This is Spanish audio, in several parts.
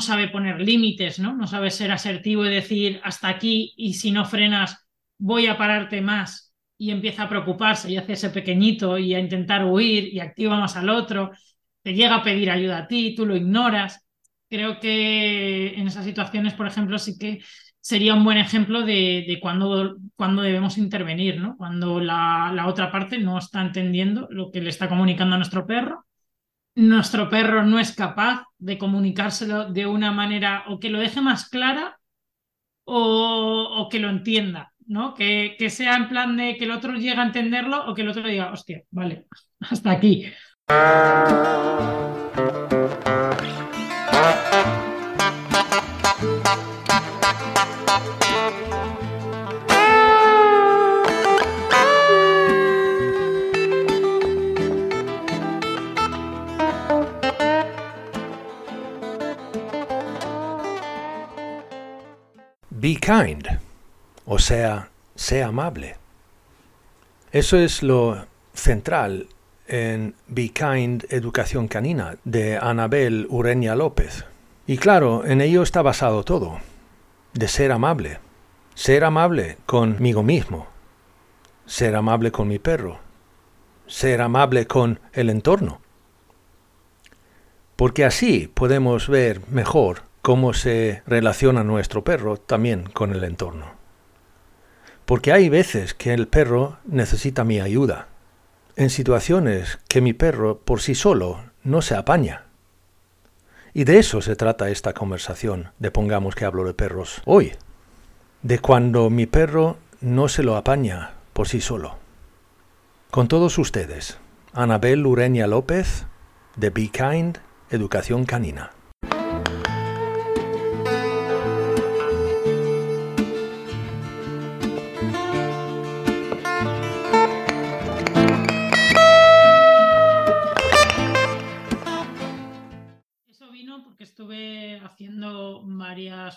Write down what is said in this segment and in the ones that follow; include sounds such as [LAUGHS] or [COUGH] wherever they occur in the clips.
No sabe poner límites, ¿no? No sabe ser asertivo y decir hasta aquí y si no frenas voy a pararte más y empieza a preocuparse y hace ese pequeñito y a intentar huir y activa más al otro, te llega a pedir ayuda a ti, tú lo ignoras. Creo que en esas situaciones, por ejemplo, sí que sería un buen ejemplo de, de cuando, cuando, debemos intervenir, ¿no? Cuando la, la otra parte no está entendiendo lo que le está comunicando a nuestro perro nuestro perro no es capaz de comunicárselo de una manera o que lo deje más clara o, que lo entienda, ¿no? Que, que, sea en plan de que el otro llegue a entenderlo o que el otro diga, hostia, vale, [LAUGHS] hasta aquí. Be kind, o sea, sea amable. Eso es lo central en Be Kind Educación Canina de Anabel Ureña López. Y claro, en ello está basado todo, de ser amable. Ser amable conmigo mismo, ser amable con mi perro, ser amable con el entorno. Porque así podemos ver mejor cómo se relaciona nuestro perro también con el entorno. Porque hay veces que el perro necesita mi ayuda, en situaciones que mi perro por sí solo no se apaña. Y de eso se trata esta conversación, de pongamos que hablo de perros hoy, de cuando mi perro no se lo apaña por sí solo. Con todos ustedes, Anabel Ureña López, de Be Kind, Educación Canina.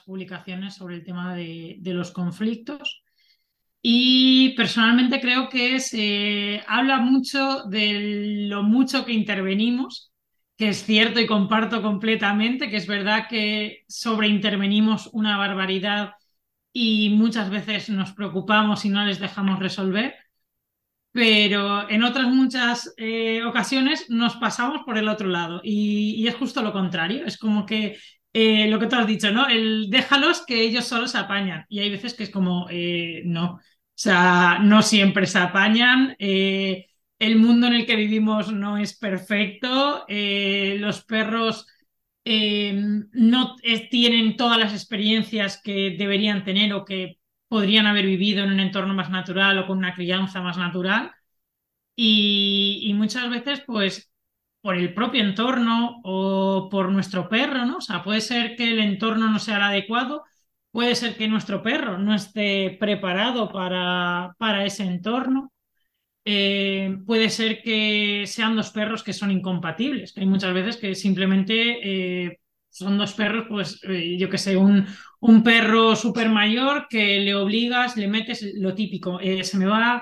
Publicaciones sobre el tema de, los conflictos. Y personalmente creo que se habla mucho de lo mucho que intervenimos, que es cierto y comparto completamente, que es verdad que sobreintervenimos una barbaridad y muchas veces nos preocupamos y no les dejamos resolver, pero en otras muchas eh, ocasiones nos pasamos por el otro lado y, es justo lo contrario, es como que eh, lo que tú has dicho, ¿no? El déjalos que ellos solo se apañan. Y hay veces que es como, eh, no, o sea, no siempre se apañan. Eh, el mundo en el que vivimos no es perfecto. los perros no tienen todas las experiencias que deberían tener o que podrían haber vivido en un entorno más natural o con una crianza más natural. Y, y muchas veces, pues, por el propio entorno o por nuestro perro, ¿no? O sea, puede ser que el entorno no sea el adecuado, puede ser que nuestro perro no esté preparado para, para ese entorno, eh, puede ser que sean dos perros que son incompatibles, hay muchas veces que simplemente eh, son dos perros, pues eh, yo que sé, un, un perro súper mayor que le obligas, le metes lo típico, se me va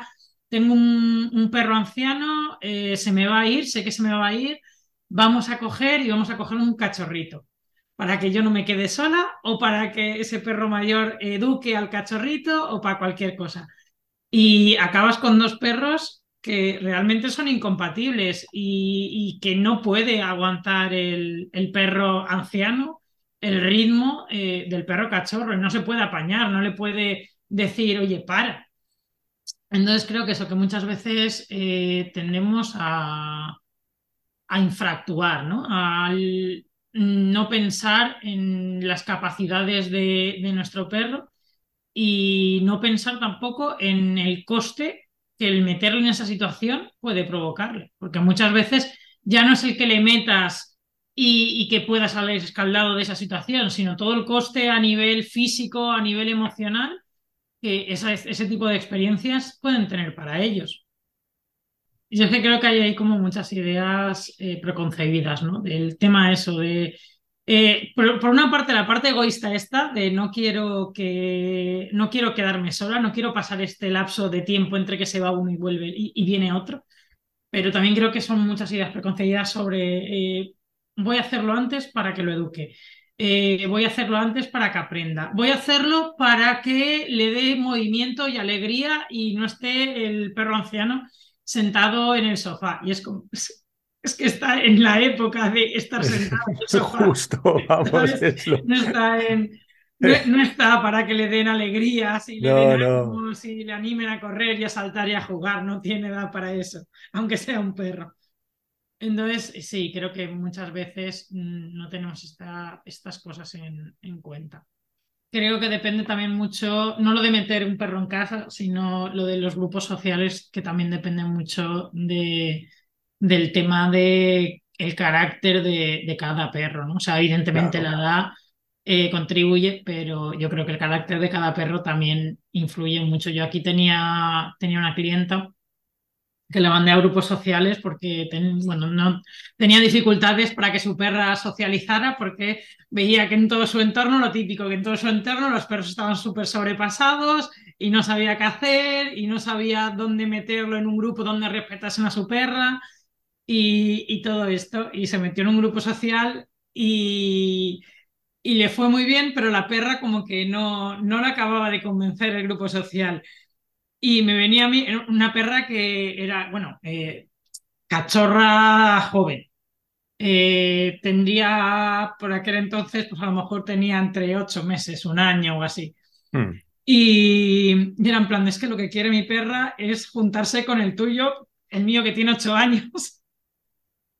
tengo un, perro anciano, eh, se me va a ir, sé que se me va a ir, vamos a coger y vamos a coger un cachorrito para que yo no me quede sola o para que ese perro mayor eduque al cachorrito o para cualquier cosa. Y acabas con dos perros que realmente son incompatibles y, que no puede aguantar el, perro anciano el ritmo eh, del perro cachorro no se puede apañar, no le puede decir, oye, para, entonces creo que eso, que muchas veces eh, tendemos a, a infractuar, ¿no? No pensar en las capacidades de, nuestro perro y no pensar tampoco en el coste que el meterlo en esa situación puede provocarle, porque muchas veces ya no es el que le metas y, que pueda salir escaldado de esa situación, sino todo el coste a nivel físico, a nivel emocional, que ese tipo de experiencias pueden tener para ellos. Yo creo que hay ahí como muchas ideas eh, preconcebidas, ¿no? Del tema eso de... Eh, por, una parte, la parte egoísta esta de no quiero que no quiero quedarme sola, no quiero pasar este lapso de tiempo entre que se va uno y vuelve y, viene otro. Pero también creo que son muchas ideas preconcebidas sobre eh, voy a hacerlo antes para que lo eduque. Voy a hacerlo antes para que aprenda. Voy a hacerlo para que le dé movimiento y alegría y no esté el perro anciano sentado en el sofá. Y es como, es que está en la época de estar sentado en el [LAUGHS] sofá. Justo, vamos, No está no, está para que le den alegrías y le den si le animen a correr y a saltar y a jugar, no tiene edad para eso, aunque sea un perro. Entonces, sí, creo que muchas veces mm, no tenemos esta, estas cosas en, en cuenta creo que depende también mucho, no lo de meter un perro en casa, sino lo de los grupos sociales que también dependen mucho de, del tema de el carácter de, cada perro, ¿no? O sea, evidentemente la edad eh, contribuye, pero yo creo que el carácter de cada perro también influye mucho. Yo aquí tenía, tenía una clienta que la mandé a grupos sociales porque bueno, no, tenía dificultades para que su perra socializara porque veía que en todo su entorno, lo típico, que en todo su entorno los perros estaban súper sobrepasados y no sabía qué hacer y no sabía dónde meterlo en un grupo donde respetasen a su perra y, y todo esto. Y se metió en un grupo social y, y le fue muy bien, pero la perra como que no, no la acababa de convencer el grupo social. Y me venía a mí una perra que era, bueno, eh, cachorra joven. Eh, tendría, por aquel entonces, pues a lo mejor tenía entre ocho meses, un año o así. Hmm. Y, y, era en plan, es que lo que quiere mi perra es juntarse con el tuyo, el mío que tiene ocho años,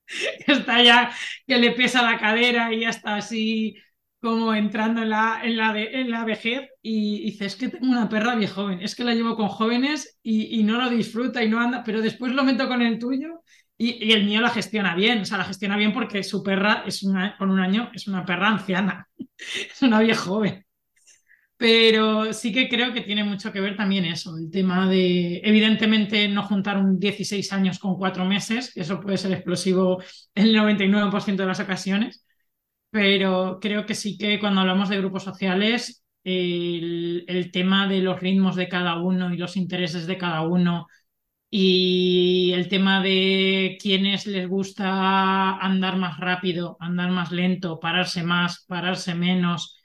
[LAUGHS] que está ya, que le pesa la cadera y ya está así como entrando en la, en la, en la vejez y dice, es que tengo una perra bien joven, es que la llevo con jóvenes y, no lo disfruta y no anda, pero después lo meto con el tuyo y, el mío la gestiona bien, o sea, la gestiona bien porque su perra es una, con un año es una perra anciana, [LAUGHS] es una vieja joven. Pero sí que creo que tiene mucho que ver también eso, el tema de, evidentemente, no juntar un 16 años con cuatro meses, eso puede ser explosivo en el 99% de las ocasiones, pero creo que sí que cuando hablamos de grupos sociales, el, tema de los ritmos de cada uno y los intereses de cada uno y el tema de quienes les gusta andar más rápido, andar más lento, pararse más, pararse menos,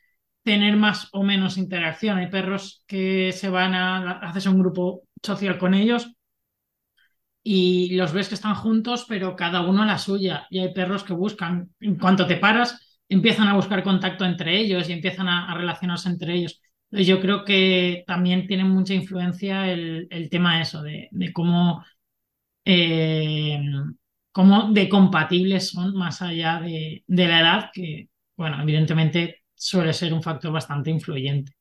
tener más o menos interacción. Hay perros que se van a, haces un grupo social con ellos y los ves que están juntos, pero cada uno a la suya. Y hay perros que buscan, en cuanto te paras, empiezan a buscar contacto entre ellos y empiezan a, relacionarse entre ellos. Yo creo que también tiene mucha influencia el, tema eso, de, cómo, eh, cómo de compatibles son más allá de, de la edad, que, bueno, evidentemente suele ser un factor bastante influyente.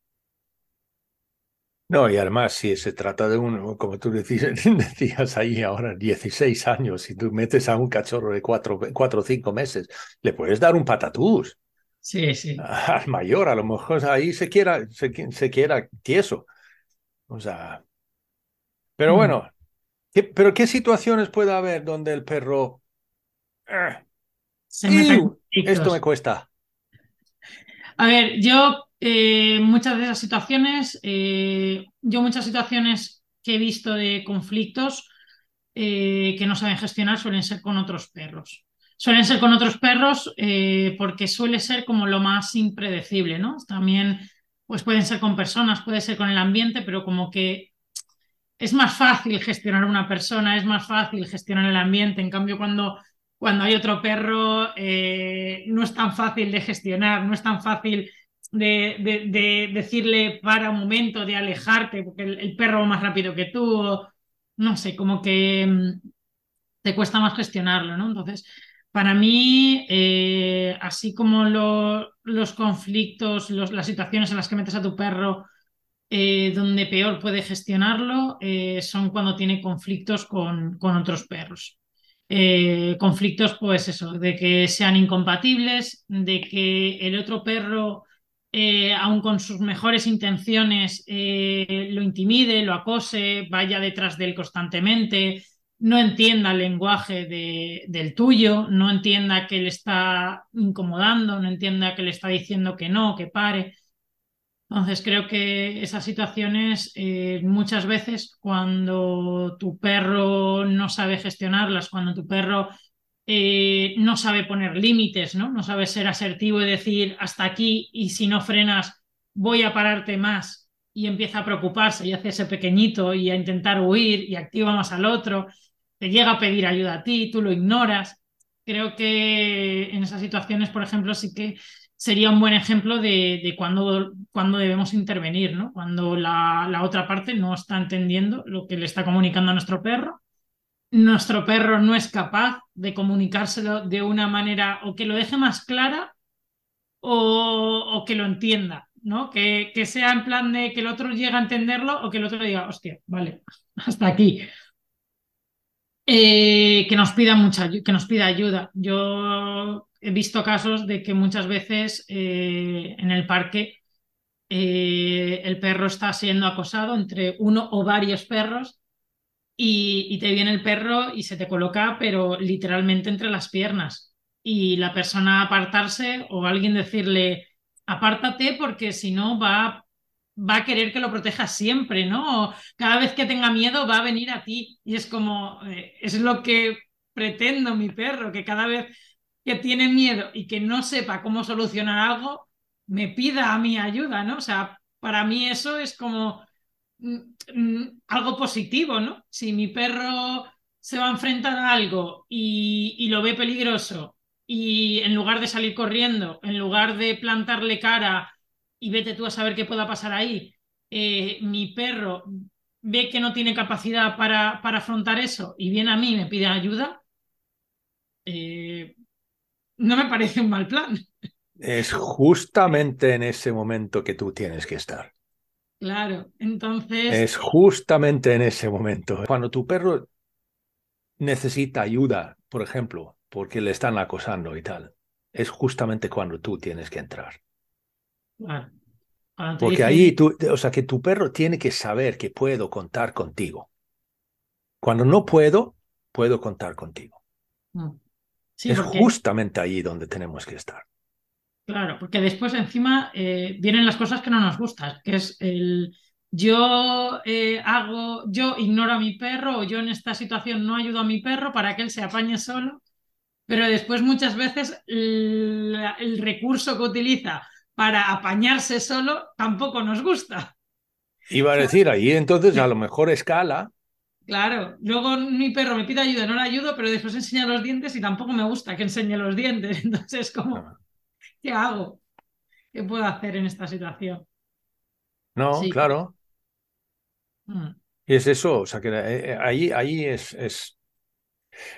No, y además, si se trata de uno, como tú decías, [LAUGHS] decías ahí ahora, 16 años, y tú metes a un cachorro de 4 o 5 meses, le puedes dar un patatús. Sí, sí. [LAUGHS] Al mayor, a lo mejor ahí se quiera, se, quiera tieso. O sea. Pero mm. bueno, ¿pero qué situaciones puede haber donde el perro. Eh, esto me cuesta. A ver, yo eh, muchas de esas situaciones, eh, yo muchas situaciones que he visto de conflictos eh, que no saben gestionar suelen ser con otros perros. Suelen ser con otros perros porque suele ser como lo más impredecible, ¿no? También pues pueden ser con personas, puede ser con el ambiente, pero como que es más fácil gestionar una persona, es más fácil gestionar el ambiente. En cambio, cuando, cuando hay otro perro, no es tan fácil de gestionar, no es tan fácil de, decirle para un momento, de alejarte, porque el, perro va más rápido que tú, no sé, como que mm, te cuesta más gestionarlo, ¿no? Entonces, para mí, eh, así como los conflictos, las situaciones en las que metes a tu perro, eh, donde peor puede gestionarlo, eh, son cuando tiene conflictos con, con otros perros. conflictos, pues eso, de que sean incompatibles, de que el otro perro, eh, aun con sus mejores intenciones, eh, lo intimide, lo acose, vaya detrás de él constantemente, no entienda el lenguaje del tuyo, no entienda que le está incomodando, no entienda que le está diciendo que no, que pare. Entonces creo que esas situaciones eh, muchas veces cuando tu perro no sabe gestionarlas, cuando tu perro eh, no sabe poner límites, ¿no? no sabe ser asertivo y decir hasta aquí y si no frenas voy a pararte más y empieza a preocuparse y hace ese pequeñito y a intentar huir y activa más al otro, te llega a pedir ayuda a ti, tú lo ignoras. Creo que en esas situaciones, por ejemplo, sí que sería un buen ejemplo de, de cuando, cuando, debemos intervenir, ¿no? Cuando la, la, otra parte no está entendiendo lo que le está comunicando a nuestro perro. Nuestro perro no es capaz de comunicárselo de una manera o que lo deje más clara o, o que lo entienda, ¿no? Que, que, sea en plan de que el otro llegue a entenderlo o que el otro diga, hostia, vale, [LAUGHS] hasta aquí. Eh, que nos pida mucha que nos pida ayuda. Yo he visto casos de que muchas veces eh, en el parque eh, el perro está siendo acosado entre uno o varios perros y, y, te viene el perro y se te coloca, pero literalmente entre las piernas. Y la persona apartarse o alguien decirle, apártate porque si no va va a querer que lo protejas siempre, ¿no? cada vez que tenga miedo va a venir a ti. Y es como, eh, es lo que pretendo mi perro, que cada vez que tiene miedo y que no sepa cómo solucionar algo, me pida a mi ayuda, ¿no? O sea, para mí eso es como algo positivo, ¿no? Si mi perro se va a enfrentar a algo y, y lo ve peligroso y en lugar de salir corriendo, en lugar de plantarle cara y vete tú a saber qué pueda pasar ahí, eh, mi perro ve que no tiene capacidad para, para, afrontar eso y viene a mí y me pide ayuda, eh, no me parece un mal plan. Es justamente en ese momento que tú tienes que estar. Claro, entonces... Es justamente en ese momento. Cuando tu perro necesita ayuda, por ejemplo, porque le están acosando y tal, es justamente cuando tú tienes que entrar. Porque ahí, tú, o sea, que tu perro tiene que saber que puedo contar contigo. Cuando no puedo, puedo contar contigo. Mm. es justamente ahí donde tenemos que estar. Claro, porque después encima eh, vienen las cosas que no nos gustan, que es el yo eh, hago, yo ignoro a mi perro o yo en esta situación no ayudo a mi perro para que él se apañe solo, pero después muchas veces el recurso que utiliza para apañarse solo tampoco nos gusta. Iba a decir, ahí entonces a lo mejor escala. Claro, luego mi perro me pide ayuda, no le ayudo, pero después enseña los dientes y tampoco me gusta que enseñe los dientes. [LAUGHS] Entonces, ¿cómo? ¿Qué hago? ¿Qué puedo hacer en esta situación? No, claro. Mm. Y es eso, o sea que eh, eh, ahí, ahí es, es,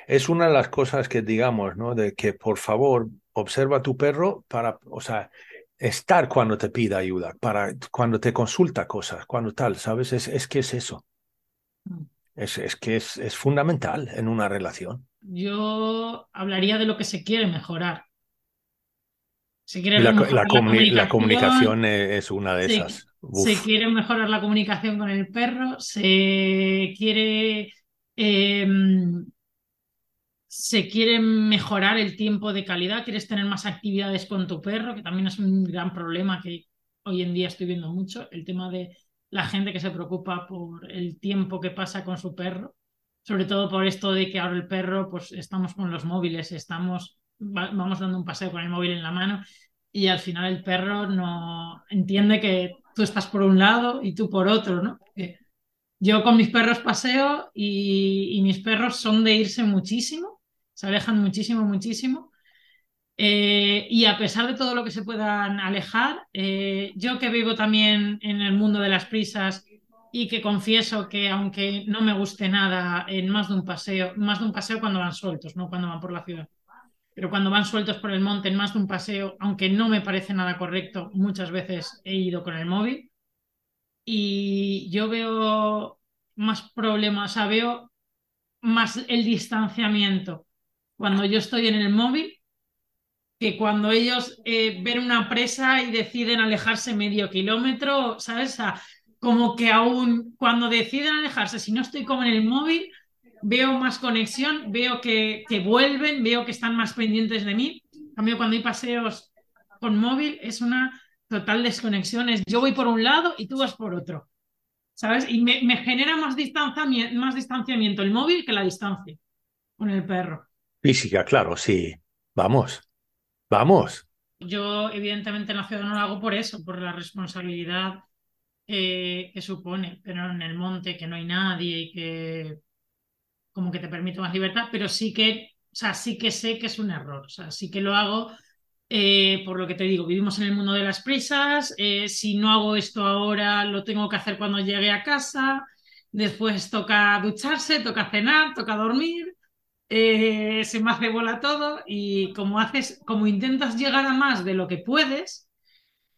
es una de las cosas que digamos, ¿no? De que por favor observa a tu perro para, o sea, estar cuando te pida ayuda, para cuando te consulta cosas, cuando tal, ¿sabes? Es, es que es eso. Mm. Es, es que es, es, fundamental en una relación. Yo hablaría de lo que se quiere mejorar. Se quiere la, la, la, comunicación, es una de esas. Se quiere mejorar la comunicación con el perro, se quiere em, se quiere mejorar el tiempo de calidad, quieres tener más actividades con tu perro, que también es un gran problema que hoy en día estoy viendo mucho, el tema de la gente que se preocupa por el tiempo que pasa con su perro, sobre todo por esto de que ahora el perro, pues estamos con los móviles, estamos, vamos dando un paseo con el móvil en la mano y al final el perro no entiende que tú estás por un lado y tú por otro, ¿no? Yo con mis perros paseo y mis perros son de irse muchísimo se alejan muchísimo, muchísimo. Eh, y a pesar de todo lo que se puedan alejar, eh, yo que vivo también en el mundo de las prisas y que confieso que aunque no me guste nada en más de un paseo, más de un paseo cuando van sueltos, no cuando van por la ciudad, pero cuando van sueltos por el monte en más de un paseo, aunque no me parece nada correcto, muchas veces he ido con el móvil y yo veo más problemas, o sea, veo más el distanciamiento cuando yo estoy en el móvil que cuando ellos eh, ven una presa y deciden alejarse medio kilómetro, ¿sabes? como que aún cuando deciden alejarse, si no estoy como en el móvil, veo más conexión, veo que, que vuelven, veo que están más pendientes de mí. En cambio, cuando hay paseos con móvil, es una total desconexión. Es yo voy por un lado y tú vas por otro. ¿Sabes? Y me, me genera más distanciamiento, más distanciamiento el móvil que la distancia con el perro. Física, claro, sí. Vamos. Vamos. Yo, evidentemente, en la ciudad no lo hago por eso, por la responsabilidad eh, que supone, pero en el monte, que no hay nadie y que como que te permite más libertad, pero sí que, o sea, sí que sé que es un error, o sea, sí que lo hago eh, por lo que te digo, vivimos en el mundo de las prisas, eh, si no hago esto ahora, lo tengo que hacer cuando llegue a casa, después toca ducharse, toca cenar, toca dormir, eh, se me hace bola todo y como haces, como intentas llegar a más de lo que puedes,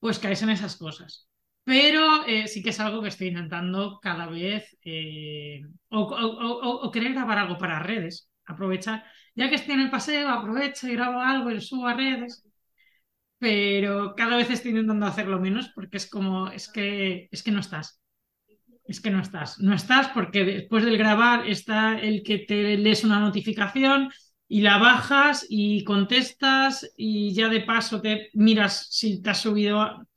pues caes en esas cosas. Pero eh, sí que es algo que estoy intentando cada vez eh, o, querer grabar algo para redes, aprovechar, ya que estoy en el paseo, aprovecho y grabo algo y lo subo a redes. Pero cada vez estoy intentando hacerlo menos porque es como, es que, es que no estás es que no estás. No estás porque después del grabar está el que te lees una notificación y la bajas y contestas y ya de paso te miras si te has subido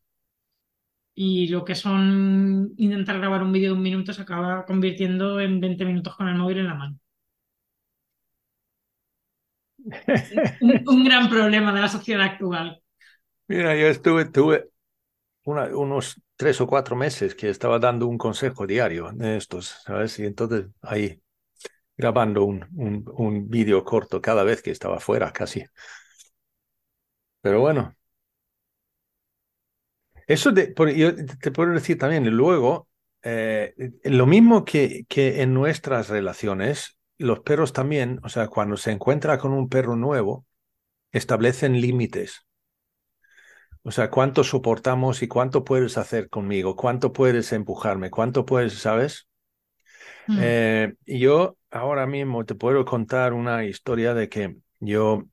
y lo que son intentar grabar un vídeo de un minuto se acaba convirtiendo en 20 minutos con el móvil en la mano. un, gran problema de la sociedad actual. Mira, yo estuve, tuve unos tres o cuatro meses que estaba dando un consejo diario de estos, ¿sabes? Y entonces ahí grabando un, un, un vídeo corto cada vez que estaba fuera, casi. Pero bueno. Eso de, yo te puedo decir también, luego, eh, lo mismo que, que en nuestras relaciones, los perros también, o sea, cuando se encuentra con un perro nuevo, establecen límites. O sea, cuánto soportamos y cuánto puedes hacer conmigo, cuánto puedes empujarme, cuánto puedes, ¿sabes? Mm. Eh, yo ahora mismo te puedo contar una historia de que yo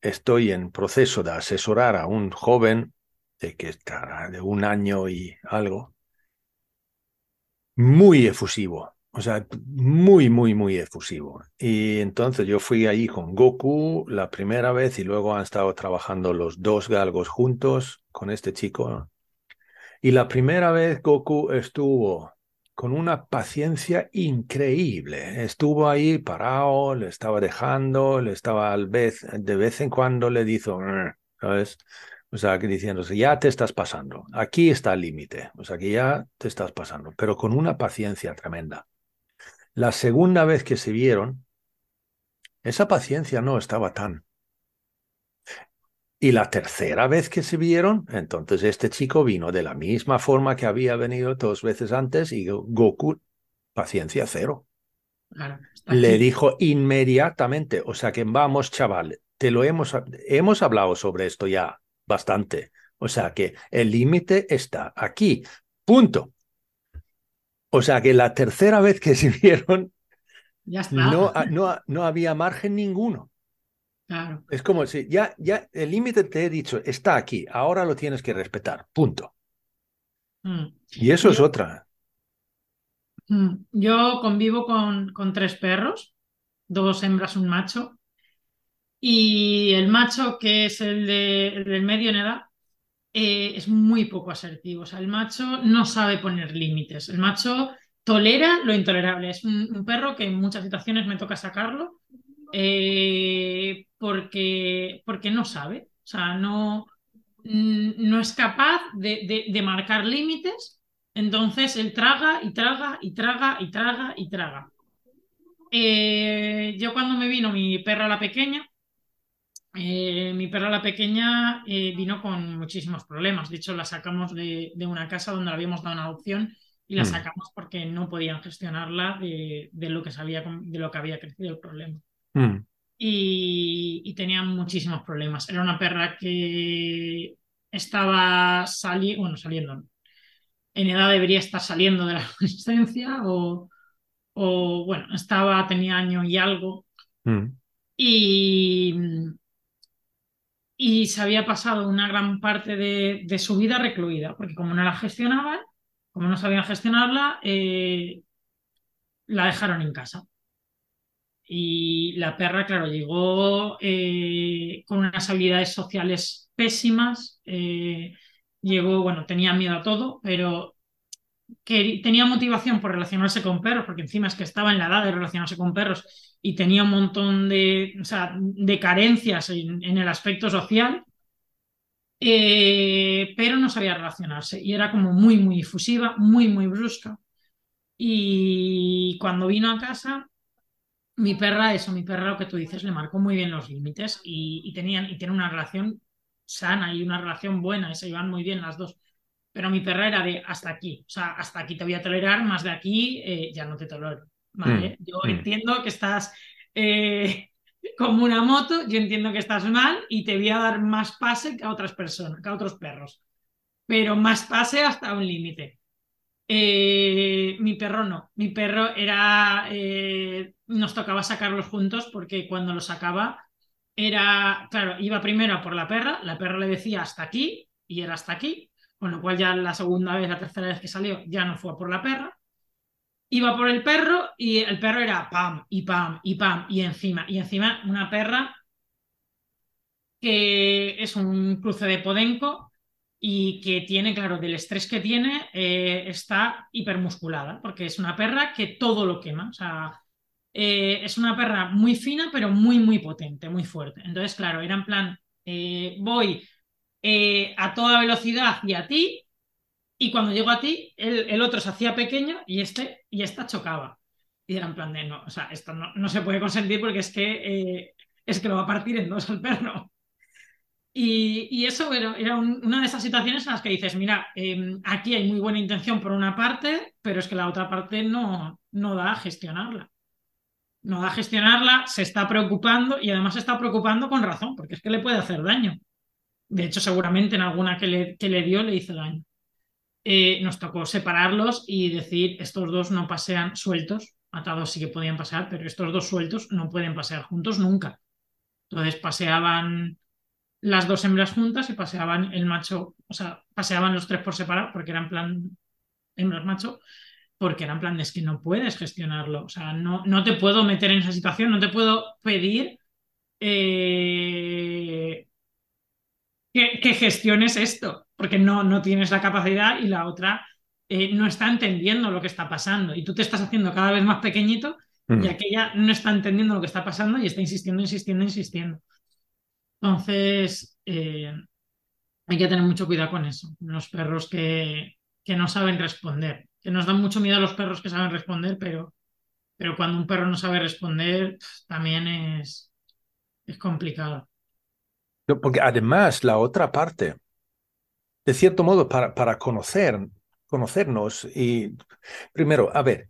estoy en proceso de asesorar a un joven de que está de un año y algo, muy efusivo, o sea, muy, muy, muy efusivo. Y entonces yo fui ahí con Goku la primera vez y luego han estado trabajando los dos galgos juntos con este chico. Y la primera vez Goku estuvo con una paciencia increíble. Estuvo ahí parado, le estaba dejando, le estaba al vez, de vez en cuando le dijo, ¿sabes? O sea, que diciéndose, ya te estás pasando, aquí está el límite, o sea, que ya te estás pasando, pero con una paciencia tremenda. La segunda vez que se vieron, esa paciencia no estaba tan. Y la tercera vez que se vieron, entonces este chico vino de la misma forma que había venido dos veces antes y Goku, paciencia cero. Le dijo inmediatamente, o sea que vamos chaval, te lo hemos, hemos hablado sobre esto ya bastante. O sea que el límite está aquí. Punto. O sea que la tercera vez que [LAUGHS] se vieron, No, no, no había margen ninguno. Claro. Es como si ya, ya el límite te he dicho, está aquí, ahora lo tienes que respetar, punto. Mm. Y eso es otra. Mm. Yo convivo con, con tres perros, dos hembras, un macho. Y el macho, que es el, de, el del medio en edad, eh, es muy poco asertivo. O sea, el macho no sabe poner límites. El macho tolera lo intolerable. Es un, perro que en muchas situaciones me toca sacarlo eh, porque, porque no sabe. O sea, no, no es capaz de, marcar límites. Entonces él traga y traga y traga y traga y traga. Eh, yo cuando me vino mi perra la pequeña, eh, mi perra la pequeña eh, vino con muchísimos problemas. De hecho, la sacamos de, una casa donde le habíamos dado una adopción y la mm. sacamos porque no podían gestionarla de, lo, que sabía, de lo que había crecido el problema. Mm. Y, tenía muchísimos problemas. Era una perra que estaba bueno, saliendo. En edad debería estar saliendo de la [LAUGHS] adolescencia o, o bueno, estaba, tenía año y algo, Mm. y, y se había pasado una gran parte de, su vida recluida, porque como no la gestionaban, como no sabían gestionarla, eh, la dejaron en casa. Y la perra, claro, llegó eh, con unas habilidades sociales pésimas, eh, llegó, bueno, tenía miedo a todo, pero tenía motivación por relacionarse con perros, porque encima es que estaba en la edad de relacionarse con perros y tenía un montón de, o sea, de carencias en, el aspecto social, eh, pero no sabía relacionarse y era como muy, muy efusiva, muy, muy brusca. Y cuando vino a casa, mi perra, eso, mi perra, lo que tú dices, le marcó muy bien los límites y, y tenían, y tiene una relación sana y una relación buena, y se iban muy bien las dos pero mi perra era de hasta aquí, o sea, hasta aquí te voy a tolerar, más de aquí eh, ya no te tolero, ¿vale? Mm, Yo mm. entiendo que estás eh, [LAUGHS] como una moto, yo entiendo que estás mal y te voy a dar más pase que a otras personas, que a otros perros, pero más pase hasta un límite. Eh, mi perro no, mi perro era, eh, nos tocaba sacarlos juntos porque cuando lo sacaba era, claro, iba primero a por la perra, la perra le decía hasta aquí y era hasta aquí, con lo cual ya la segunda vez, la tercera vez que salió, ya no fue por la perra. Iba por el perro y el perro era pam y pam y pam y encima. Y encima una perra que es un cruce de podenco y que tiene, claro, del estrés que tiene, eh, está hipermusculada, porque es una perra que todo lo quema. O sea, eh, es una perra muy fina, pero muy, muy potente, muy fuerte. Entonces, claro, era en plan, eh, voy a toda velocidad hacia ti y cuando llego a ti el, el, otro se hacía pequeño y este y esta chocaba y era en plan de no, o sea, esto no, no se puede consentir porque es que eh, es que lo va a partir en dos al perro [LAUGHS] y, y eso era un, una de esas situaciones en las que dices mira, eh, aquí hay muy buena intención por una parte pero es que la otra parte no, no da a gestionarla no da a gestionarla, se está preocupando y además se está preocupando con razón, porque es que le puede hacer daño. De hecho, seguramente en alguna que le, que le dio le hizo daño. Eh, nos tocó separarlos y decir, estos dos no pasean sueltos, atados sí que podían pasear, pero estos dos sueltos no pueden pasear juntos nunca. Entonces paseaban las dos hembras juntas y paseaban el macho, o sea, paseaban los tres por separado porque eran plan hembras macho, porque eran plan, es que no puedes gestionarlo, o sea, no, no te puedo meter en esa situación, no te puedo pedir eh, que, que, gestiones esto, porque no, no tienes la capacidad y la otra eh, no está entendiendo lo que está pasando y tú te estás haciendo cada vez más pequeñito mm. y aquella no está entendiendo lo que está pasando y está insistiendo, insistiendo, insistiendo. Entonces, eh, hay que tener mucho cuidado con eso, los perros que, que no saben responder, que nos dan mucho miedo a los perros que saben responder, pero, pero cuando un perro no sabe responder, también es, es complicado. Porque además la otra parte, de cierto modo, para, para conocer, conocernos y primero, a ver,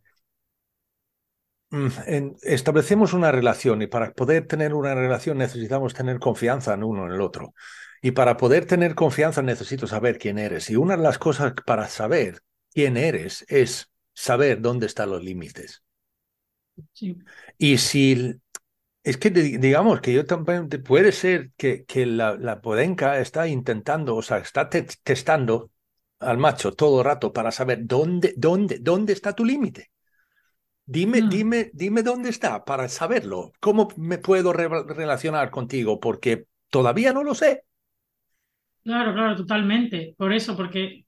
en, establecemos una relación y para poder tener una relación necesitamos tener confianza en uno en el otro. Y para poder tener confianza necesito saber quién eres. Y una de las cosas para saber quién eres es saber dónde están los límites. Sí. Y si es que digamos que yo también puede ser que, que la, la, podenca está intentando, o sea, está te testando al macho todo el rato para saber dónde, dónde, dónde está tu límite. Dime, Mm. dime, dime dónde está para saberlo. ¿Cómo me puedo re relacionar contigo? Porque todavía no lo sé. Claro, claro, totalmente. Por eso, porque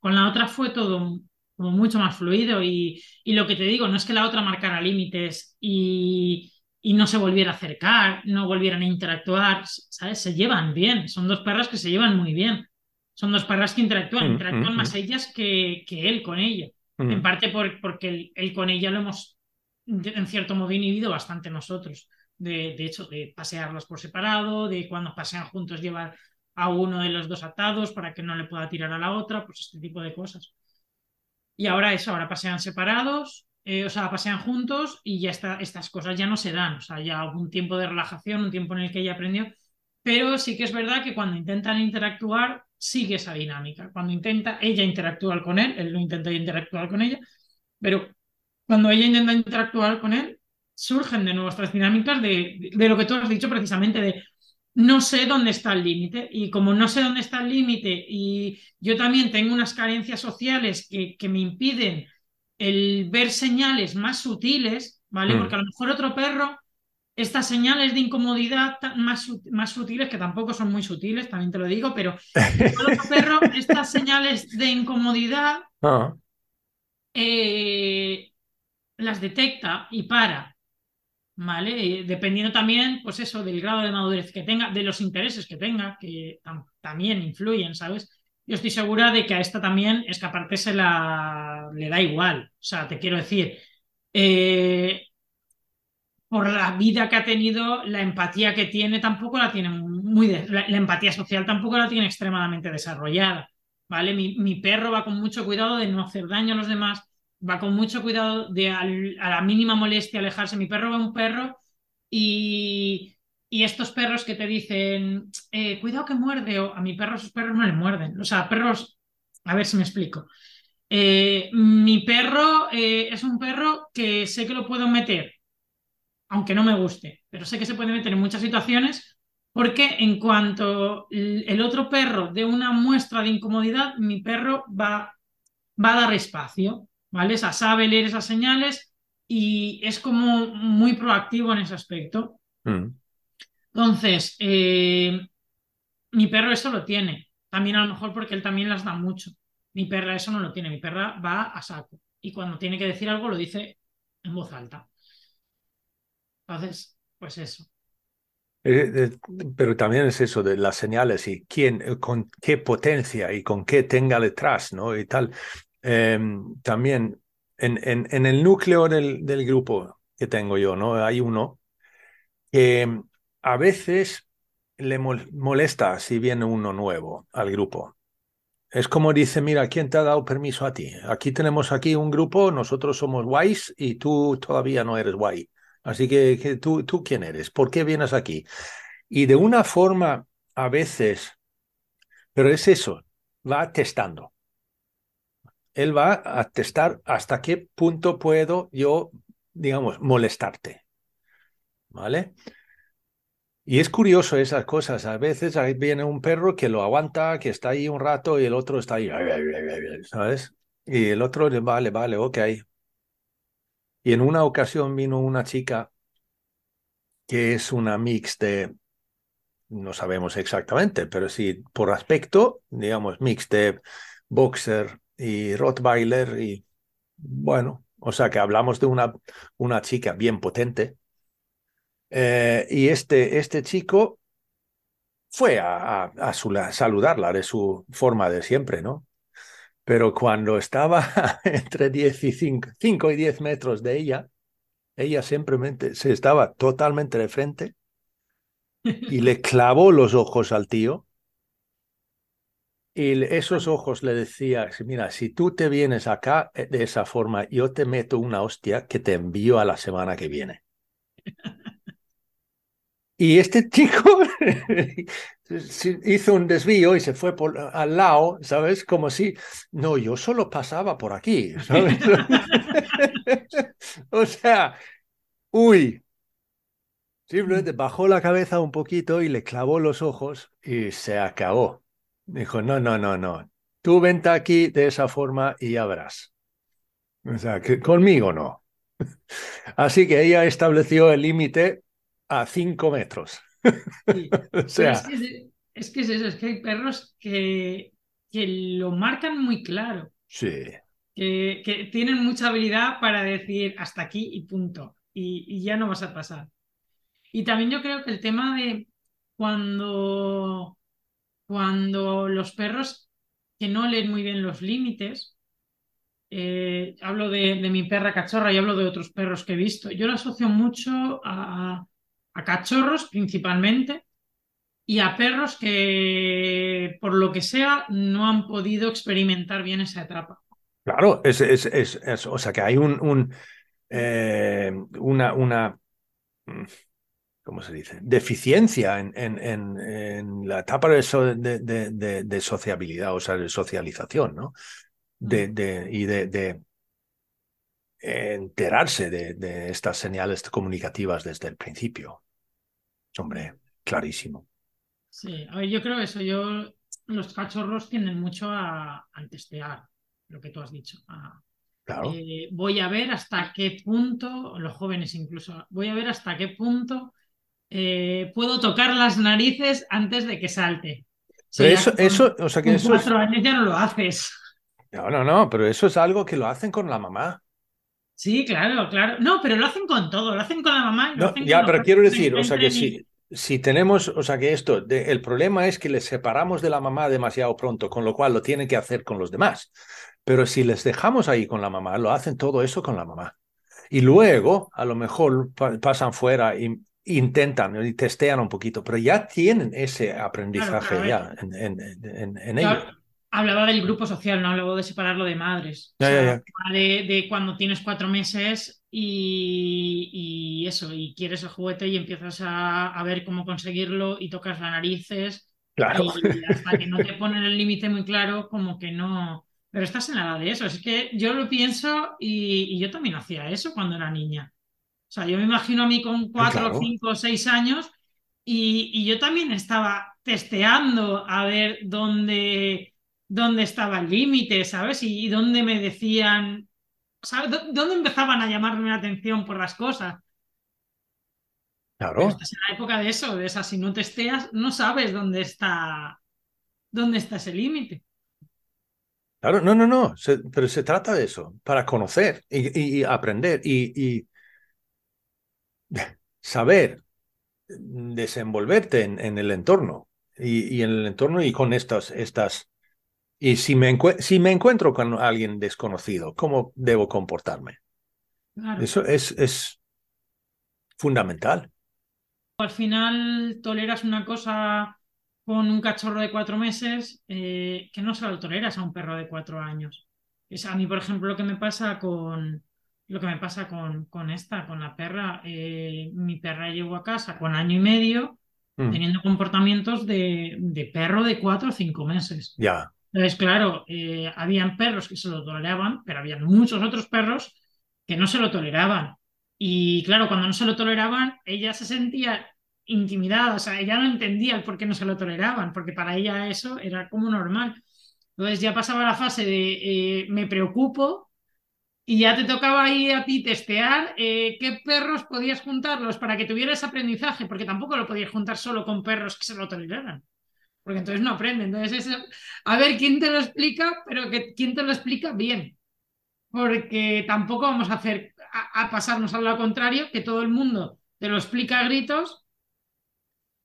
con la otra fue todo como mucho más fluido y, y lo que te digo, no es que la otra marcara límites y, y no se volviera a acercar, no volvieran a interactuar, ¿sabes? Se llevan bien, son dos perras que se llevan muy bien. Son dos perras que interactúan, Mm, interactúan mm, más mm. ellas que, que él con ella. Mm. En parte por, porque él, él con ella lo hemos, en cierto modo, inhibido bastante nosotros. De, de hecho, de pasearlas por separado, de cuando pasean juntos llevar a uno de los dos atados para que no le pueda tirar a la otra, pues este tipo de cosas. Y ahora eso, ahora pasean separados, eh, o sea, pasean juntos y ya estas cosas ya no se dan. O sea, ya hubo un tiempo de relajación, un tiempo en el que ella aprendió. Pero sí que es verdad que cuando intentan interactuar, sigue esa dinámica. Cuando intenta ella interactuar con él, él no intenta interactuar con ella, pero cuando ella intenta interactuar con él, surgen de nuevo estas dinámicas de, de, lo que tú has dicho precisamente, de no sé dónde está el límite. Y como no sé dónde está el límite y yo también tengo unas carencias sociales que, que me impiden el ver señales más sutiles, ¿vale? Mm. Porque a lo mejor otro perro, estas señales de incomodidad más, más sutiles, que tampoco son muy sutiles, también te lo digo, pero [LAUGHS] otro perro, estas señales de incomodidad ah. eh, las detecta y para. ¿Vale? Dependiendo también, pues eso, del grado de madurez que tenga, de los intereses que tenga, que también influyen, ¿sabes? Yo estoy segura de que a esta también es que aparte se la le da igual. O sea, te quiero decir, eh, por la vida que ha tenido, la empatía que tiene tampoco la tiene muy la, empatía social tampoco la tiene extremadamente desarrollada. ¿Vale? Mi, mi, perro va con mucho cuidado de no hacer daño a los demás, va con mucho cuidado de a la mínima molestia alejarse. Mi perro va un perro y, y estos perros que te dicen, eh, cuidado que muerde, o a mi perro sus perros no le muerden. O sea, perros, a ver si me explico. Eh, mi perro eh, es un perro que sé que lo puedo meter, aunque no me guste, pero sé que se puede meter en muchas situaciones porque en cuanto el otro perro dé una muestra de incomodidad, mi perro va, va a dar espacio. ¿vale? sabe leer esas señales y es como muy proactivo en ese aspecto. Mm. Entonces, eh, mi perro eso lo tiene. También a lo mejor porque él también las da mucho. Mi perra eso no lo tiene. Mi perra va a saco. Y cuando tiene que decir algo lo dice en voz alta. Entonces, pues eso. Eh, eh, pero también es eso de las señales y quién, con qué potencia y con qué tenga detrás, ¿no? Y tal. Em, también en, en, en, el núcleo del, del, grupo que tengo yo, ¿no? Hay uno que a veces le molesta si viene uno nuevo al grupo. Es como dice, mira, ¿quién te ha dado permiso a ti? Aquí tenemos aquí un grupo, nosotros somos guays y tú todavía no eres guay. Así que, tú, ¿tú quién eres? ¿Por qué vienes aquí? Y de una forma, a veces, pero es eso, va testando él va a testar hasta qué punto puedo yo, digamos, molestarte. ¿Vale? Y es curioso esas cosas. A veces ahí viene un perro que lo aguanta, que está ahí un rato y el otro está ahí, [LAUGHS] ¿sabes? Y el otro le vale, vale, ok. Y en una ocasión vino una chica que es una mix de, no sabemos exactamente, pero sí por aspecto, digamos, mix de boxer y Rottweiler y bueno, o sea que hablamos de una, una chica bien potente. Eh, y este, este chico fue a, a, saludarla de su forma de siempre, ¿no? Pero cuando estaba [LAUGHS] entre 10 y 5, 5 y 10 metros de ella, ella simplemente se estaba totalmente de frente y le [LAUGHS] clavó los ojos al tío y esos ojos le decía, mira, si tú te vienes acá eh, de esa forma, yo te meto una hostia que te envío a la semana que viene. [LAUGHS] Y este [LAUGHS] chico hizo un desvío y se fue por, al lado, ¿sabes? Como si, no, yo solo pasaba por aquí, ¿sabes? [LAUGHS] o sea, uy. Simplemente bajó la cabeza un poquito y le clavó los ojos y se acabó. Dijo, no, no, no, no. Tú vente aquí de esa forma y ya verás. O sea, que conmigo no. [LAUGHS] Así que ella estableció el límite a cinco metros. [LAUGHS] o sea, es, que es, que es eso, es que hay perros que, que lo marcan muy claro. Sí. Que, que, tienen mucha habilidad para decir hasta aquí y punto. Y, y ya no vas a pasar. Y también yo creo que el tema de cuando cuando los perros que no leen muy bien los límites, eh, hablo de, mi perra cachorra y hablo de otros perros que he visto, yo lo asocio mucho a, cachorros principalmente y a perros que, por lo que sea, no han podido experimentar bien esa etapa. Claro, es, es, o sea que hay un, un eh, una, una ¿cómo se dice? Deficiencia en, en, en, la etapa de, de, de, sociabilidad, o sea, de socialización, ¿no? De, mm. de, y de, enterarse de, de estas señales comunicativas desde el principio. Hombre, clarísimo. Sí, a ver, yo creo eso, yo, los cachorros tienden mucho a, a testear lo que tú has dicho. a- Claro. eh, voy a ver hasta qué punto, los jóvenes incluso, voy a ver hasta qué punto eh, puedo tocar las narices antes de que salte. Pero eso, eso, o sea que eso es, cuatro años ya no lo haces. no, no, no, pero eso es algo que lo hacen con la mamá. Sí, claro, claro. No, pero lo hacen con todo, lo hacen con la mamá. y lo No, hacen ya, con pero los quiero decir, o sea que encuentren si, tenemos, o sea que esto, de- el problema es que les separamos de la mamá demasiado pronto, con lo cual lo tienen que hacer con los demás. Pero si les dejamos ahí con la mamá, lo hacen todo eso con la mamá. Y luego, a lo mejor pa- pasan fuera e intentan y testean un poquito, pero ya tienen ese aprendizaje claro, ya en, en, en, en Yo ellos. Hablaba del grupo social, no hablaba de separarlo de madres. O Ya, ya, sea, ya. tema De, de cuando tienes cuatro meses y, y eso, y quieres el juguete y empiezas a, a ver cómo conseguirlo y tocas las narices Claro. y hasta que no te ponen el límite muy claro, como que no. Pero estás en la edad de eso. Es que yo lo pienso y, y yo también hacía eso cuando era niña. O sea, yo me imagino a mí con cuatro, claro. cinco, seis años y, y yo también estaba testeando a ver dónde, dónde estaba el límite, ¿sabes? Y, y dónde me decían, ¿sabes? Dó- ¿Dónde empezaban a llamarme la atención por las cosas? Pero Claro. estás en la época de eso, de esas, si no testeas, no sabes dónde está, dónde está ese límite. Claro, no, no, no, se- pero se trata de eso, para conocer y, y- y aprender y, saber desenvolverte en, en el entorno y, y en el entorno y con estas, estas, y si me, encue- si me encuentro con alguien desconocido, ¿cómo debo comportarme? Claro. Eso es, es fundamental. al final toleras una cosa con un cachorro de cuatro meses eh, que no se lo toleras a un perro de cuatro años. Es a mí, por ejemplo, lo que me pasa con lo que me pasa con, con esta, con la perra. eh, mi perra llegó a casa con año y medio Mm, teniendo comportamientos de, de perro de cuatro o cinco meses. ya, Entonces, claro, eh, habían perros que se lo toleraban, pero habían muchos otros perros que no se lo toleraban. Y claro, cuando no se lo toleraban, ella se sentía intimidada, o sea, ella no entendía el por qué no se lo toleraban, porque para ella eso era como normal. Entonces ya pasaba la fase de eh, me preocupo y ya te tocaba ahí a ti testear eh, qué perros podías juntarlos para que tuvieras aprendizaje, porque tampoco lo podías juntar solo con perros que se lo toleraran porque entonces no aprende. Entonces, a ver quién te lo explica, pero que quién te lo explica bien. Porque tampoco vamos a hacer a, a pasarnos al lado contrario, que todo el mundo te lo explica a gritos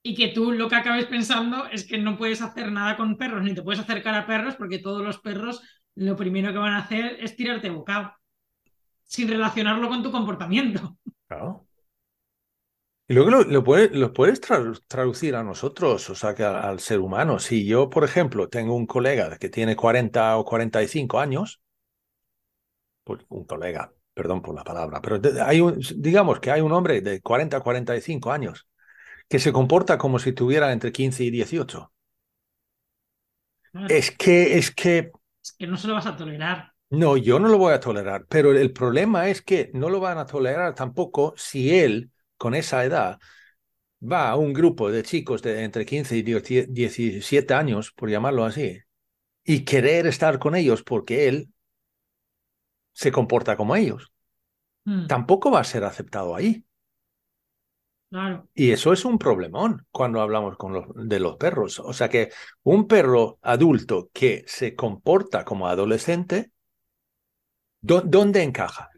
y que tú lo que acabes pensando es que no puedes hacer nada con perros, ni te puedes acercar a perros, porque todos los perros lo primero que van a hacer es tirarte bocado, sin relacionarlo con tu comportamiento. claro. Y luego lo, lo puede- lo puedes tra- traducir a nosotros, o sea, que a- al ser humano. Si yo, por ejemplo, tengo un colega que tiene 40 o 45 años, pues un colega, perdón por la palabra, pero hay un, digamos que hay un hombre de 40 a 45 años que se comporta como si tuviera entre 15 y 18. Claro, Es que, es que, es que no se lo vas a tolerar. no, yo no lo voy a tolerar, pero el problema es que no lo van a tolerar tampoco si él, con esa edad, va a un grupo de chicos de entre 15 y 10 17 años, por llamarlo así, y querer estar con ellos porque él se comporta como ellos. Mm, Tampoco va a ser aceptado ahí. claro, Y eso es un problemón cuando hablamos con los, de los perros. O sea que un perro adulto que se comporta como adolescente, ¿dó- ¿dónde encaja?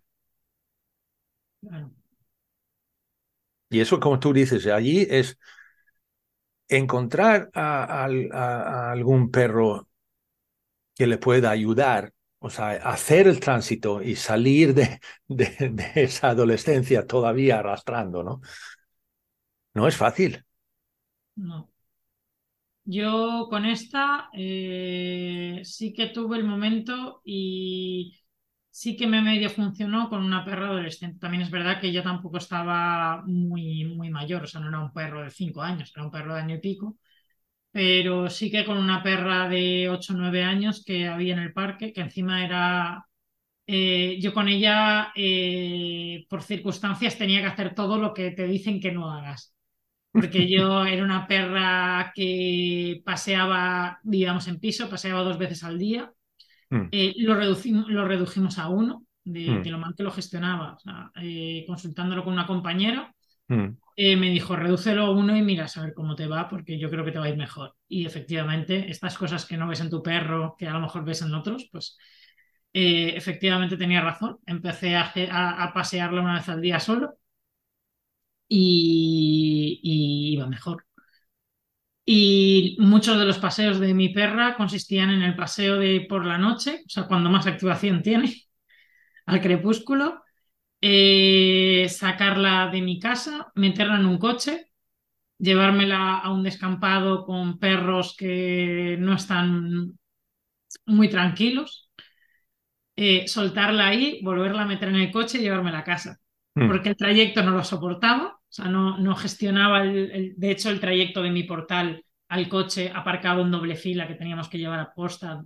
claro. Y eso, como tú dices, allí es encontrar a, al- a- a algún perro que le pueda ayudar, o sea, hacer el tránsito y salir de esa adolescencia todavía arrastrando, ¿no? No es fácil. No. Yo con esta eh, sí que tuve el momento y sí que me medio funcionó con una perra adolescente. También es verdad que ella tampoco estaba muy, muy mayor, o sea, no era un perro de cinco años, era un perro de año y pico. Pero sí que con una perra de 8 o 9 años que había en el parque, que encima era, yo con ella, por circunstancias, tenía que hacer todo lo que te dicen que no hagas. Porque yo [LAUGHS] era una perra que paseaba, vivíamos en piso, paseaba dos veces al día. Mm. lo, reducimos, lo redujimos a uno de, mm. lo mal que lo gestionaba. consultándolo con una compañera, Mm. Eh, me dijo, redúcelo uno y mira a ver cómo te va, porque yo creo que te va a ir mejor. Y efectivamente, estas cosas que no ves en tu perro, que a lo mejor ves en otros, pues eh, efectivamente tenía razón. Empecé a, a, pasearla una vez al día solo y, y iba mejor. Y muchos de los paseos de mi perra consistían en el paseo de por la noche, o sea, cuando más activación tiene, al crepúsculo, eh, sacarla de mi casa, meterla en un coche, llevármela a un descampado con perros que no están muy tranquilos, eh, soltarla ahí, volverla a meter en el coche y llevármela a casa. Hmm. Porque el trayecto no lo soportaba, o sea, no, no gestionaba, el, de hecho, el trayecto de mi portal al coche aparcado en doble fila que teníamos que llevar a posta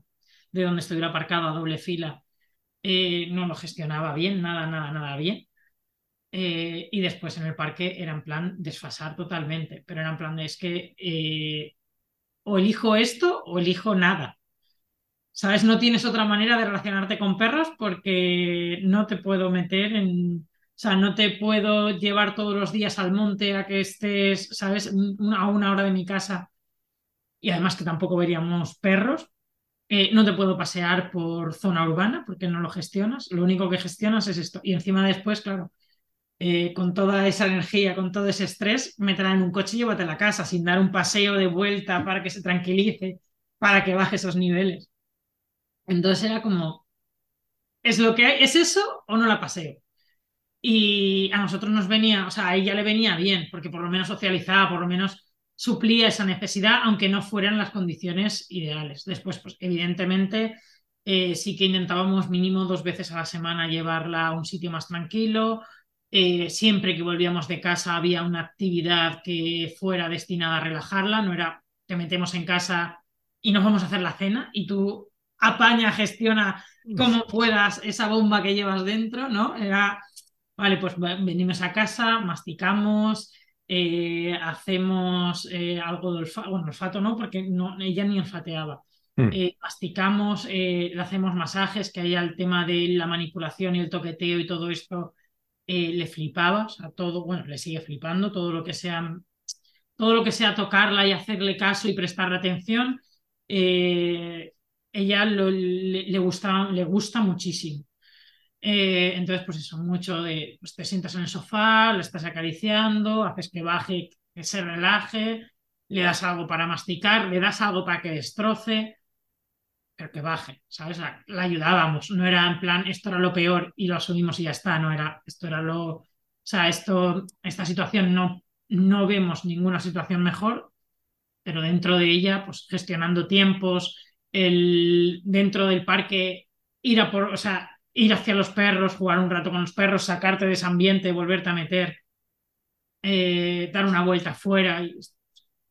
de donde estuviera aparcado a doble fila eh, no lo gestionaba bien, nada, nada, nada bien. Eh, y después en el parque era en plan desfasar totalmente, pero era en plan de es que eh, o elijo esto o elijo nada. ¿Sabes? No tienes otra manera de relacionarte con perros porque no te puedo meter en... O sea, no te puedo llevar todos los días al monte a que estés, ¿sabes? a una hora de mi casa. Y además que tampoco veríamos perros eh, no te puedo pasear por zona urbana porque no lo gestionas. Lo único que gestionas es esto. Y encima después, claro, eh, con toda esa energía, con todo ese estrés, me traen un coche y llévate a la casa sin dar un paseo de vuelta para que se tranquilice, para que baje esos niveles. Entonces era como, ¿es lo que hay? ¿Es eso o no la paseo? Y a nosotros nos venía, o sea, a ella le venía bien, porque por lo menos socializaba, por lo menos suplía esa necesidad, aunque no fueran las condiciones ideales. Después, pues evidentemente, eh, sí que intentábamos mínimo dos veces a la semana llevarla a un sitio más tranquilo. Eh, siempre que volvíamos de casa había una actividad que fuera destinada a relajarla, no era te metemos en casa y nos vamos a hacer la cena y tú apaña, gestiona como puedas esa bomba que llevas dentro, ¿no? Era, vale, pues venimos a casa, masticamos, eh, hacemos eh, algo de olfato, bueno, olfato no, porque no, ella ni olfateaba. Mm. Eh, masticamos, le hacemos masajes, que haya el tema de la manipulación y el toqueteo y todo esto le flipaba, o sea, todo, bueno, le sigue flipando, todo lo que sea, todo lo que sea tocarla y hacerle caso y prestarle atención, ella le, gusta, le gusta muchísimo. Eh, entonces, pues eso, mucho de, pues te sientas en el sofá, le estás acariciando, haces que baje, que se relaje, le das algo para masticar, le das algo para que destroce, pero que baje, ¿sabes? La, ayudábamos, no era en plan, esto era lo peor y lo asumimos y ya está, no era, esto era lo, o sea, esto, esta situación no, no vemos ninguna situación mejor, pero dentro de ella, pues gestionando tiempos, el, dentro del parque, ir a por, o sea, ir hacia los perros, jugar un rato con los perros, sacarte de ese ambiente, volverte a meter, eh, dar una vuelta fuera. Y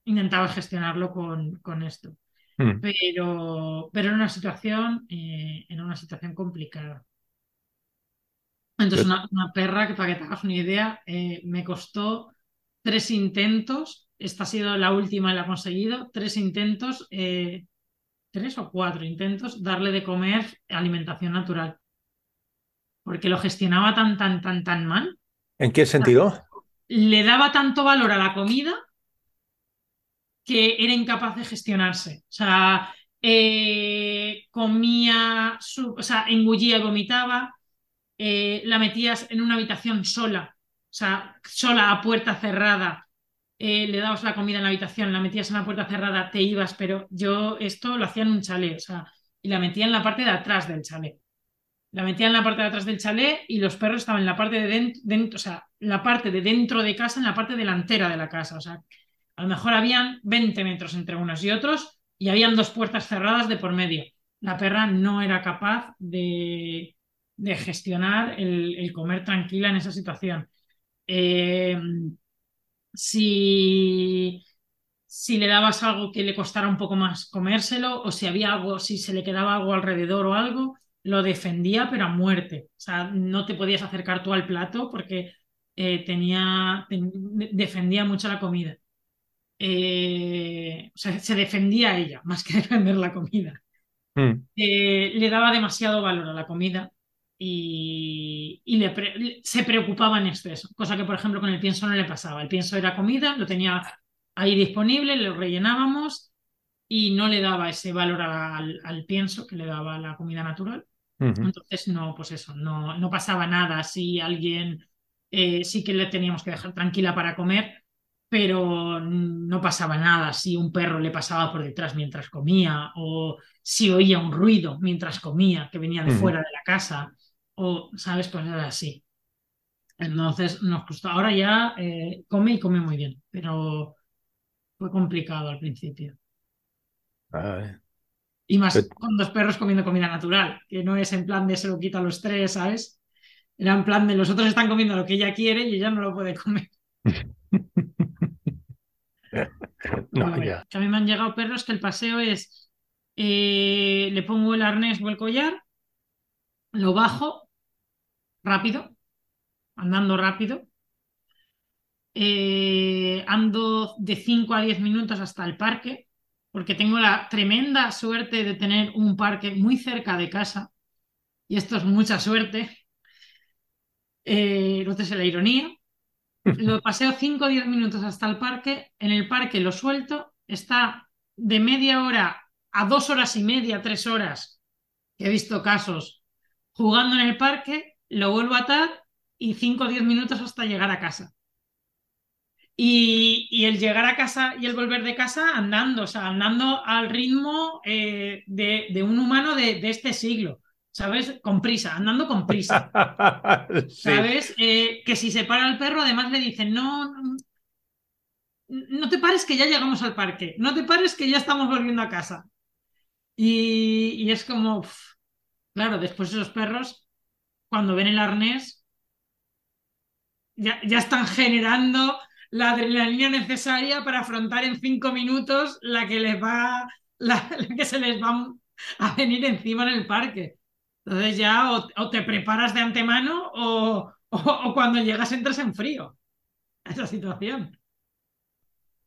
intentaba gestionarlo con, con esto. Hmm. Pero, pero en una situación, eh, en una situación complicada. Entonces, una, perra que para que te hagas una idea, eh, me costó tres intentos. Esta ha sido la última y la he conseguido. Tres intentos, tres o cuatro intentos, darle de comer alimentación natural porque lo gestionaba tan, tan, tan, tan mal. ¿En qué sentido? Le daba tanto valor a la comida que era incapaz de gestionarse. O sea, eh, comía, o sea, engullía y vomitaba, eh, la metías en una habitación sola, o sea, sola a puerta cerrada, eh, le dabas la comida en la habitación, la metías en la puerta cerrada, te ibas, pero yo esto lo hacía en un chalet, o sea, y la metía en la parte de atrás del chalet la metía en la parte de atrás del chalet y los perros estaban en la parte de dentro, o sea, la parte de dentro de casa, en la parte delantera de la casa. O sea, a lo mejor habían 20 metros entre unos y otros y habían dos puertas cerradas de por medio. La perra no era capaz de, gestionar el, comer tranquila en esa situación. Eh, si, si le dabas algo que le costara un poco más comérselo o si había algo, si se le quedaba algo alrededor o algo, lo defendía, pero a muerte. O sea, no te podías acercar tú al plato porque eh, tenía, defendía mucho la comida. Eh, o sea, se defendía ella más que [LAUGHS] defender la comida. Hmm. Eh, le daba demasiado valor a la comida y, le se preocupaba en exceso, cosa que por ejemplo con el pienso no le pasaba. El pienso era comida, lo tenía ahí disponible, lo rellenábamos y no le daba ese valor al, pienso que le daba la comida natural. Entonces, no, pues eso, no, no pasaba nada si alguien eh, sí que le teníamos que dejar tranquila para comer, pero no pasaba nada si un perro le pasaba por detrás mientras comía o si oía un ruido mientras comía que venía de fuera de la casa o, ¿sabes? Pues era así. Entonces nos costó. Ahora ya eh, come y come muy bien, pero fue complicado al principio. Y más con dos perros comiendo comida natural, que no es en plan de se lo quita los tres, ¿sabes? Era en plan de los otros están comiendo lo que ella quiere y ella no lo puede comer. [LAUGHS] a mí me han llegado perros que el paseo es, eh, le pongo el arnés o el collar, lo bajo rápido, andando rápido, eh, ando de 5 a 10 minutos hasta el parque, porque tengo la tremenda suerte de tener un parque muy cerca de casa, y esto es mucha suerte. Eh, no te sé la ironía, [LAUGHS] lo paseo 5 o 10 minutos hasta el parque, en el parque lo suelto, está de media hora a dos horas y media, tres horas, que he visto casos, jugando en el parque, lo vuelvo a atar y 5 o 10 minutos hasta llegar a casa. Y, el llegar a casa y el volver de casa andando, o sea, andando al ritmo eh, de, un humano de, de este siglo. ¿sabes? Con prisa, andando con prisa. [LAUGHS] ¿Sabes? Eh, que si se para el perro, además le dicen, no, no te pares que ya llegamos al parque, no te pares que ya estamos volviendo a casa. Y, es como, claro, después esos perros, cuando ven el arnés, ya, ya están generando la adrenalina necesaria para afrontar en cinco minutos la que les va, la que se les va a venir encima en el parque. Entonces ya o, te preparas de antemano o, cuando llegas entras en frío esa situación.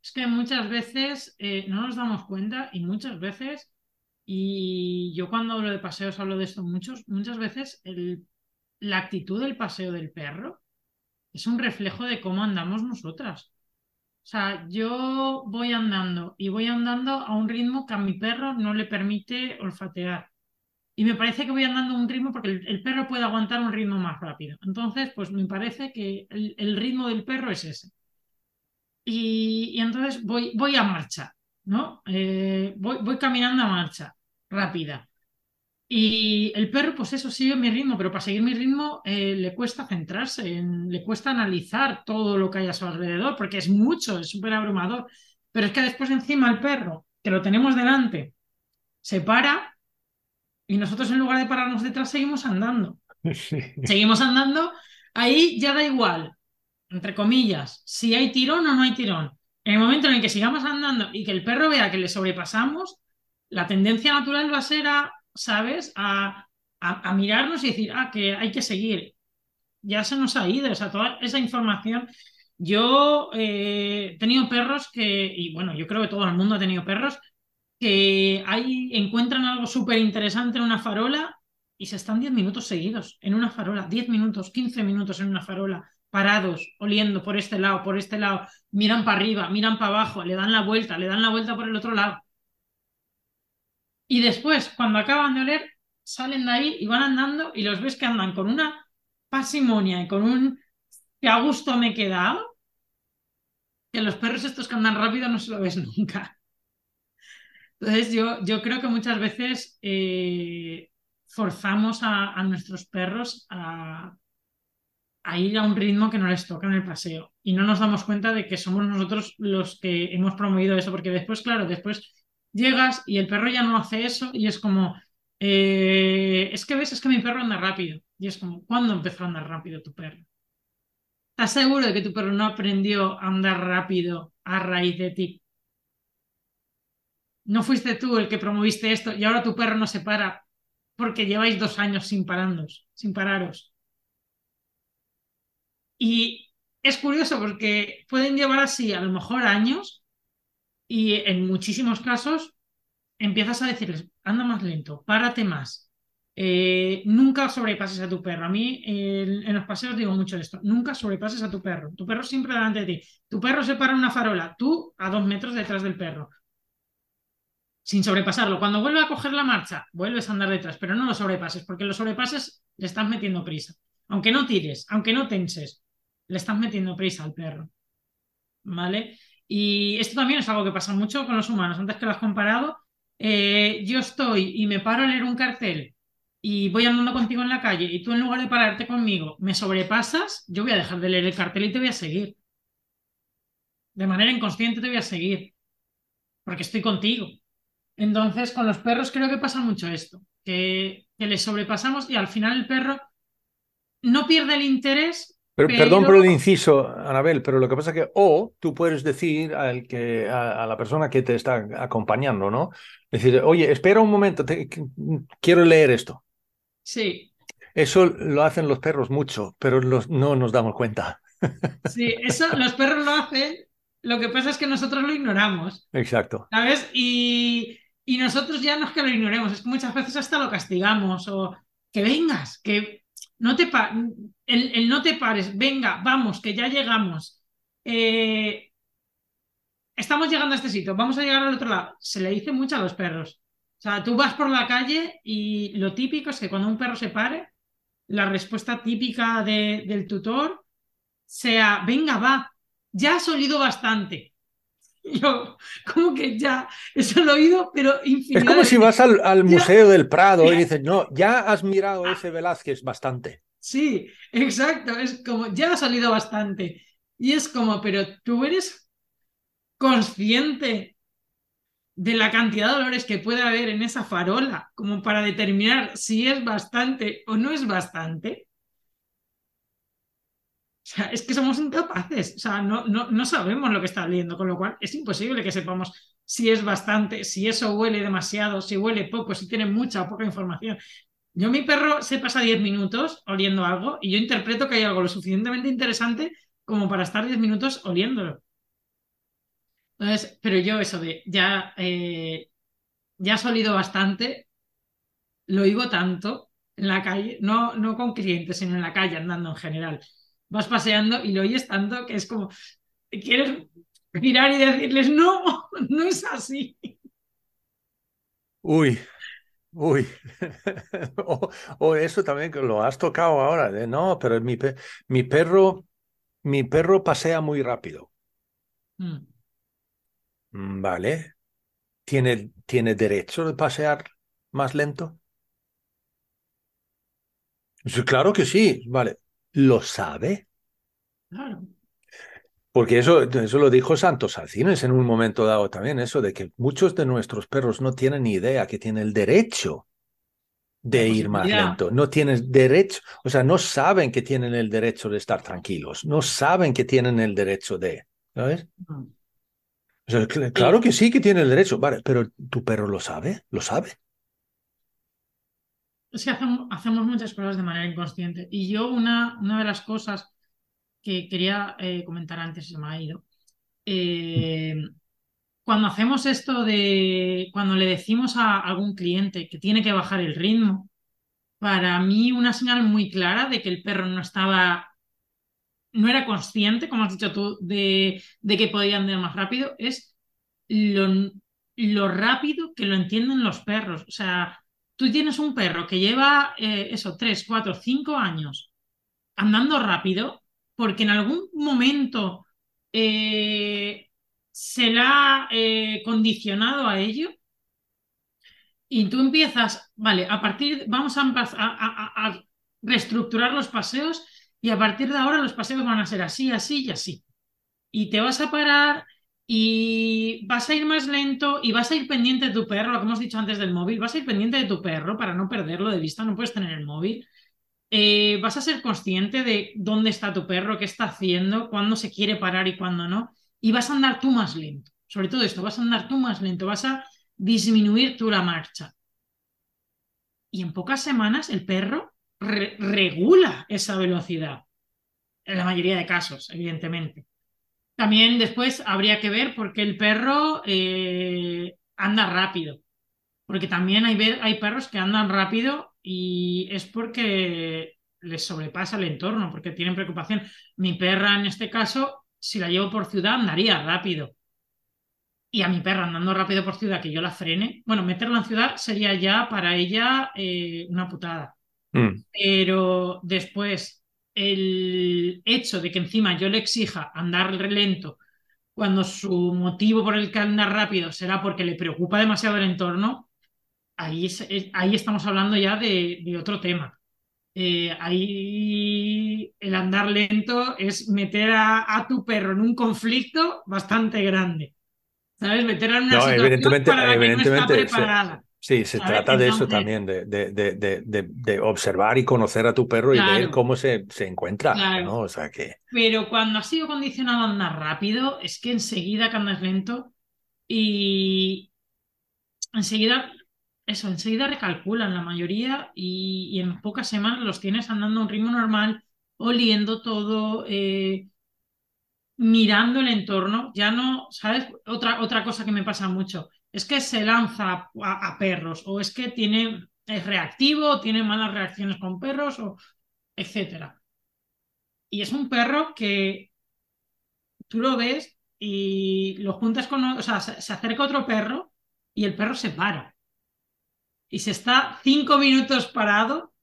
Es que muchas veces eh, no nos damos cuenta y muchas veces, y yo cuando hablo de paseos hablo de esto muchos, muchas veces el, la actitud del paseo del perro es un reflejo de cómo andamos nosotras. O sea, yo voy andando y voy andando a un ritmo que a mi perro no le permite olfatear y me parece que voy andando a un ritmo porque el, perro puede aguantar un ritmo más rápido. Entonces, pues me parece que el, ritmo del perro es ese. Y, entonces voy, voy a marcha, ¿no? Eh, voy, voy caminando a marcha rápida. Y el perro, pues eso sigue mi ritmo, pero para seguir mi ritmo eh, le cuesta centrarse, le cuesta analizar todo lo que hay a su alrededor, porque es mucho, es súper abrumador. Pero es que después encima el perro, que lo tenemos delante, se para y nosotros en lugar de pararnos detrás seguimos andando. Seguimos andando, ahí ya da igual, entre comillas, si hay tirón o no hay tirón. En el momento en el que sigamos andando y que el perro vea que le sobrepasamos, la tendencia natural va a ser a, ¿sabes? A, a, mirarnos y decir, ah, que hay que seguir. Ya se nos ha ido, o sea, toda esa información. Yo eh, he tenido perros que, y bueno, yo creo que todo el mundo ha tenido perros que ahí encuentran algo súper interesante en una farola y se están 10 minutos seguidos en una farola, 10 minutos, 15 minutos en una farola, parados, oliendo por este lado, por este lado, miran para arriba, miran para abajo, le dan la vuelta, le dan la vuelta por el otro lado. Y después, cuando acaban de oler, salen de ahí y van andando y los ves que andan con una pasimonia y con un que a gusto me he quedado, que los perros estos que andan rápido no se lo ves [LAUGHS] nunca. Entonces yo, yo creo que muchas veces eh, forzamos a, nuestros perros a, ir a un ritmo que no les toca en el paseo y no nos damos cuenta de que somos nosotros los que hemos promovido eso, porque después, claro, después llegas y el perro ya no hace eso y es como, eh, es que ves, es que mi perro anda rápido y es como, ¿cuándo empezó a andar rápido tu perro? ¿Estás seguro de que tu perro no aprendió a andar rápido a raíz de ti? no fuiste tú el que promoviste esto y ahora tu perro no se para porque lleváis dos años sin pararos, sin pararos. Y es curioso porque pueden llevar así a lo mejor años y en muchísimos casos empiezas a decirles, anda más lento, párate más, eh, nunca sobrepases a tu perro. A mí en los paseos digo mucho esto, nunca sobrepases a tu perro. Tu perro siempre delante de ti. Tu perro se para en una farola, tú a dos metros detrás del perro. Sin sobrepasarlo. Cuando vuelve a coger la marcha, vuelves a andar detrás, pero no lo sobrepases, porque lo sobrepases le estás metiendo prisa. Aunque no tires, aunque no tenses, le estás metiendo prisa al perro. ¿Vale? Y esto también es algo que pasa mucho con los humanos. Antes que lo has comparado, eh, yo estoy y me paro a leer un cartel y voy andando contigo en la calle y tú en lugar de pararte conmigo me sobrepasas, yo voy a dejar de leer el cartel y te voy a seguir. De manera inconsciente te voy a seguir. Porque estoy contigo. Entonces, con los perros creo que pasa mucho esto. Que, que les sobrepasamos y al final el perro no pierde el interés pero, Perdón por el inciso, Anabel, pero lo que pasa es que o tú puedes decir al que, a, la persona que te está acompañando, ¿no? Decir, oye, espera un momento, quiero leer esto. Sí. Eso lo hacen los perros mucho, pero los, no nos damos cuenta. Sí, eso los perros lo hacen, lo que pasa es que nosotros lo ignoramos. Exacto. ¿Sabes? Y, y nosotros ya no es que lo ignoremos, es que muchas veces hasta lo castigamos o que vengas, que no te el, no te pares, venga, vamos, que ya llegamos. Eh, estamos llegando a este sitio, vamos a llegar al otro lado. Se le dice mucho a los perros. O sea, tú vas por la calle y lo típico es que cuando un perro se pare, la respuesta típica del tutor sea, venga, va, ya has olido bastante. [LAUGHS] Yo, como que ya, eso lo he oído, pero infinidad. Es como si vas al, Museo del Prado y dices, no, ya has mirado ese Velázquez bastante. Sí, exacto, es como, ya ha salido bastante. Y es como, pero tú eres consciente de la cantidad de olores que puede haber en esa farola, como para determinar si es bastante o no es bastante. O sea, es que somos incapaces, o sea, no, no, no sabemos lo que está oliendo, con lo cual es imposible que sepamos si es bastante, si eso huele demasiado, si huele poco, si tiene mucha o poca información. Yo, mi perro se pasa 10 minutos oliendo algo y yo interpreto que hay algo lo suficientemente interesante como para estar 10 minutos oliéndolo. Entonces, pero yo eso de ya, eh, ya has olido bastante, lo oigo tanto en la calle, no, no con clientes, sino en la calle andando en general vas paseando y lo oyes tanto que es como, quieres mirar y decirles, no, no es así. Uy, uy. [LAUGHS] o, eso también que lo has tocado ahora, de no, pero mi, mi perro, mi perro pasea muy rápido. Mm. Mm, vale. ¿Tiene, ¿Tiene derecho de pasear más lento? Claro que sí, vale lo sabe. Claro. Porque eso, eso lo dijo Santos Alcines en un momento dado también, eso de que muchos de nuestros perros no tienen ni idea que tienen el derecho de ir más lento. No tienen derecho, o sea, no saben que tienen el derecho de estar tranquilos, no saben que tienen el derecho de, ¿sabes? claro que sí que tiene el derecho, vale, pero tu perro lo sabe, lo sabe es que hacemos, muchas cosas de manera inconsciente. Y yo una, una de las cosas que quería eh, comentar antes se me ha ido. Eh, cuando hacemos esto de, cuando le decimos a algún cliente que tiene que bajar el ritmo, para mí una señal muy clara de que el perro no estaba, no era consciente, como has dicho tú, de, de que podía andar más rápido, es lo, lo rápido que lo entienden los perros. O sea, tú tienes un perro que lleva eh, eso, tres, cuatro, cinco años andando rápido, porque en algún momento eh, se la ha eh, condicionado a ello, y tú empiezas, vale, a partir, vamos a, a, reestructurar los paseos y a partir de ahora los paseos van a ser así, así y así. Y te vas a parar y vas a ir más lento y vas a ir pendiente de tu perro, lo que hemos dicho antes del móvil, vas a ir pendiente de tu perro para no perderlo de vista, no puedes tener el móvil. Eh, vas a ser consciente de dónde está tu perro, qué está haciendo, cuándo se quiere parar y cuándo no, y vas a andar tú más lento. Sobre todo esto, vas a andar tú más lento, vas a disminuir tú la marcha. y en pocas semanas el perro regula esa velocidad. En la mayoría de casos, evidentemente. También después habría que ver por qué el perro eh, anda rápido. Porque también hay, hay perros que andan rápido y es porque les sobrepasa el entorno, porque tienen preocupación. Mi perra, en este caso, si la llevo por ciudad, andaría rápido. Y a mi perra andando rápido por ciudad, que yo la frene, bueno, meterla en ciudad sería ya para ella eh, una putada. Mm. Pero después, el hecho de que encima yo le exija andar lento cuando su motivo por el que anda rápido será porque le preocupa demasiado el entorno, ahí, ahí estamos hablando ya de, otro tema. Eh, ahí el andar lento es meter a, tu perro en un conflicto bastante grande. ¿Sabes? Meter en una situación para la que no está preparada. Sí, se trata de eso también, de, de, de, observar y conocer a tu perro y ver cómo se, se encuentra. ¿no? O sea que... Pero cuando has sido condicionado a andar rápido, es que enseguida que andas lento y enseguida, eso, enseguida recalculan la mayoría y, en pocas semanas los tienes andando a un ritmo normal, oliendo todo, eh, mirando el entorno. Ya no, ¿sabes? Otra, otra cosa que me pasa mucho es que se lanza a, perros o es que tiene, es reactivo, tiene malas reacciones con perros, o etcétera. Y es un perro que tú lo ves y lo juntas con, o sea, se, acerca otro perro y el perro se para. Y se está cinco minutos parado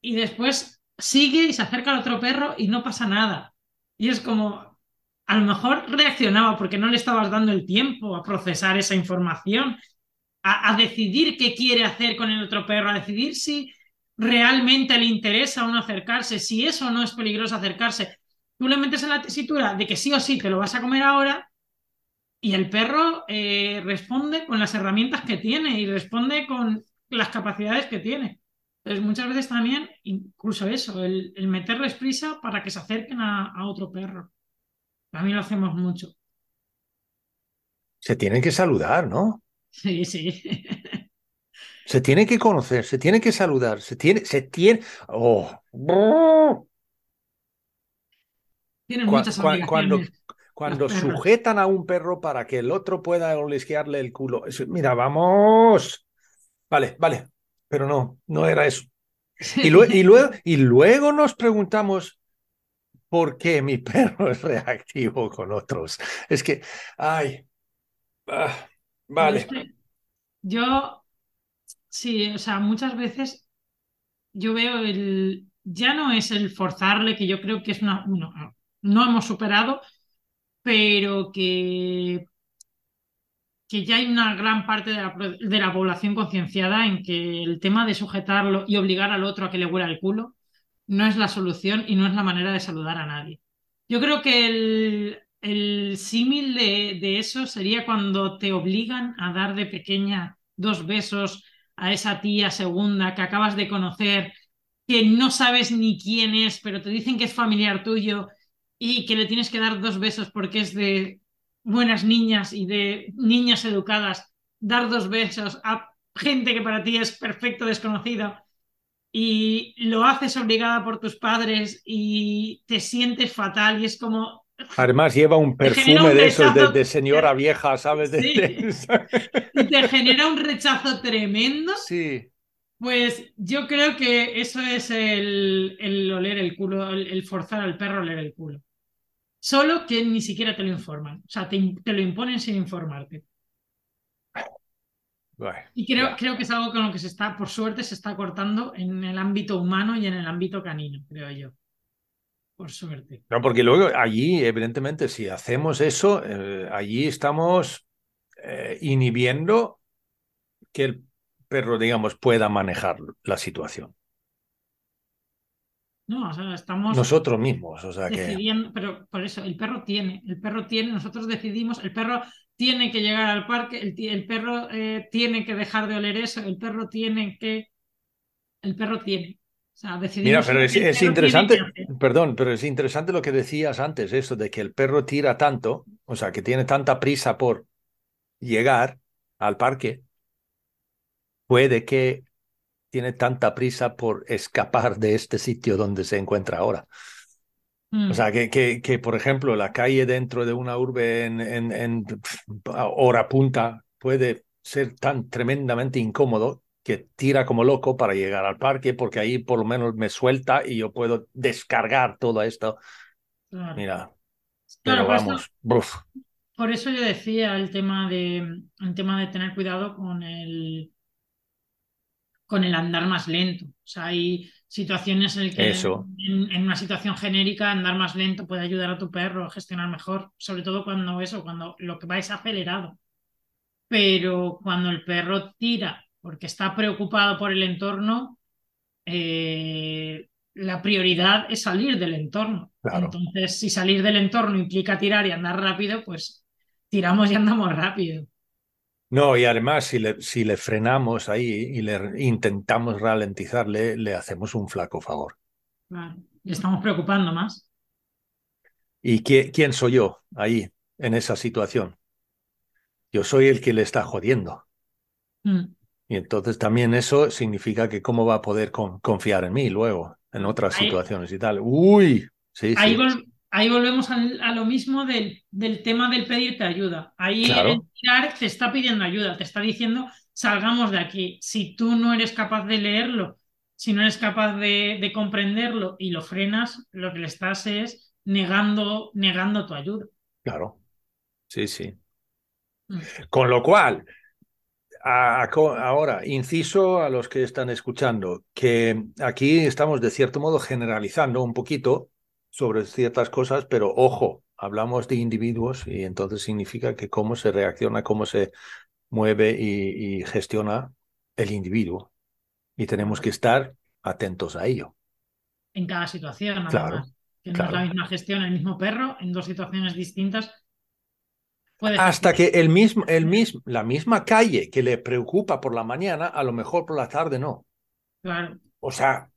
y después sigue y se acerca al otro perro y no pasa nada. Y es como, a lo mejor reaccionaba porque no le estabas dando el tiempo a procesar esa información, a, decidir qué quiere hacer con el otro perro, a decidir si realmente le interesa o no acercarse, si eso no es peligroso acercarse. Tú le metes en la tesitura de que sí o sí te lo vas a comer ahora y el perro eh, responde con las herramientas que tiene y responde con las capacidades que tiene. Entonces, muchas veces también, incluso eso, el, meterles prisa para que se acerquen a otro perro. A mí lo hacemos mucho. Se tienen que saludar, ¿no? Sí, sí. [LAUGHS] Se tiene que conocer, se tiene que saludar, se tiene, se tiene. Oh. Tienen muchas Cuando, cuando sujetan a un perro para que el otro pueda olisquearle el culo. mira, vamos. Vale, vale. Pero no, no era eso. [LAUGHS] Y, y, luego, y luego nos preguntamos, por qué mi [LAUGHS] perro es reactivo con otros. Es que, ay, ah, vale. yo, sí, o sea, muchas veces yo veo el, ya no es el forzarle, que yo creo que es una, no, no hemos superado, pero que, que ya hay una gran parte de la, de la población concienciada en que el tema de sujetarlo y obligar al otro a que le huela el culo no es la solución y no es la manera de saludar a nadie. Yo creo que el, el símil de, de, eso sería cuando te obligan a dar de pequeña dos besos a esa tía segunda que acabas de conocer, que no sabes ni quién es, pero te dicen que es familiar tuyo y que le tienes que dar dos besos porque es de buenas niñas y de niñas educadas, dar dos besos a gente que para ti es perfecto desconocido y lo haces obligada por tus padres y te sientes fatal y es como... Además lleva un [LAUGHS] perfume de esos de, señora vieja, ¿sabes? [LAUGHS] y te genera un rechazo tremendo. Sí. Pues yo creo que eso es el, el oler el culo, el, forzar al perro a oler el culo. Solo que ni siquiera te lo informan. O sea, te, te lo imponen sin informarte y creo, creo que es algo con lo que se está, por suerte, se está cortando en el ámbito humano y en el ámbito canino, creo yo. Por suerte. No, porque luego allí, evidentemente, si hacemos eso, eh, allí estamos eh, inhibiendo que el perro, digamos, pueda manejar la situación. No, o sea, estamos. Nosotros mismos, o sea decidiendo, Pero por eso, el perro tiene, el perro tiene, nosotros decidimos, el perro tiene que llegar al parque, el, perro eh, tiene que dejar de oler eso, el perro tiene que. El perro tiene. O sea, Mira, pero es, interesante, perdón, pero es interesante lo que decías antes, eso de que el perro tira tanto, o sea, que tiene tanta prisa por llegar al parque, puede que tiene tanta prisa por escapar de este sitio donde se encuentra ahora. Mm. O sea, que, que, que, por ejemplo, la calle dentro de una urbe en, en, en hora punta puede ser tan tremendamente incómodo que tira como loco para llegar al parque, porque ahí por lo menos me suelta y yo puedo descargar todo esto. Claro. Mira, Claro, pero por eso- vamos, Por eso yo decía el tema de, el tema de tener cuidado con el, con el andar más lento. O sea, hay situaciones en las que Eso. en, en una situación genérica andar más lento puede ayudar a tu perro a gestionar mejor, sobre todo cuando eso, cuando lo que va es acelerado. Pero cuando el perro tira porque está preocupado por el entorno, eh, la prioridad es salir del entorno. Claro. Entonces, si salir del entorno implica tirar y andar rápido, pues tiramos y andamos rápido. No, y además si le, si le frenamos ahí y le intentamos ralentizarle, le hacemos un flaco favor. Claro. Le estamos preocupando más. ¿Y qué- quién soy yo ahí, en esa situación? Yo soy el que le está jodiendo. Mm. Y entonces también eso significa que cómo va a poder con- confiar en mí luego, en otras Ahí- situaciones y tal. Uy, sí, Ahí, sí. vol- ahí volvemos a lo mismo del, del tema del pedirte ayuda. Ahí Claro. el tirar te está pidiendo ayuda, te está diciendo salgamos de aquí. Si tú no eres capaz de leerlo, si no eres capaz de, de comprenderlo y lo frenas, lo que le estás es negando, negando tu ayuda. Claro. Sí, sí. Mm. Con lo cual, a- a- co- ahora, inciso a los que están escuchando, que aquí estamos de cierto modo generalizando un poquito sobre ciertas cosas, pero ojo, hablamos de individuos y entonces significa que cómo se reacciona, cómo se mueve y, y gestiona el individuo. Y tenemos que estar atentos a ello. En cada situación, Claro, además. Que no claro. es la misma gestión, el mismo perro, en dos situaciones distintas. Puede Hasta que el mismo, el mismo, la misma calle que le preocupa por la mañana, a lo mejor por la tarde no. Claro. O sea,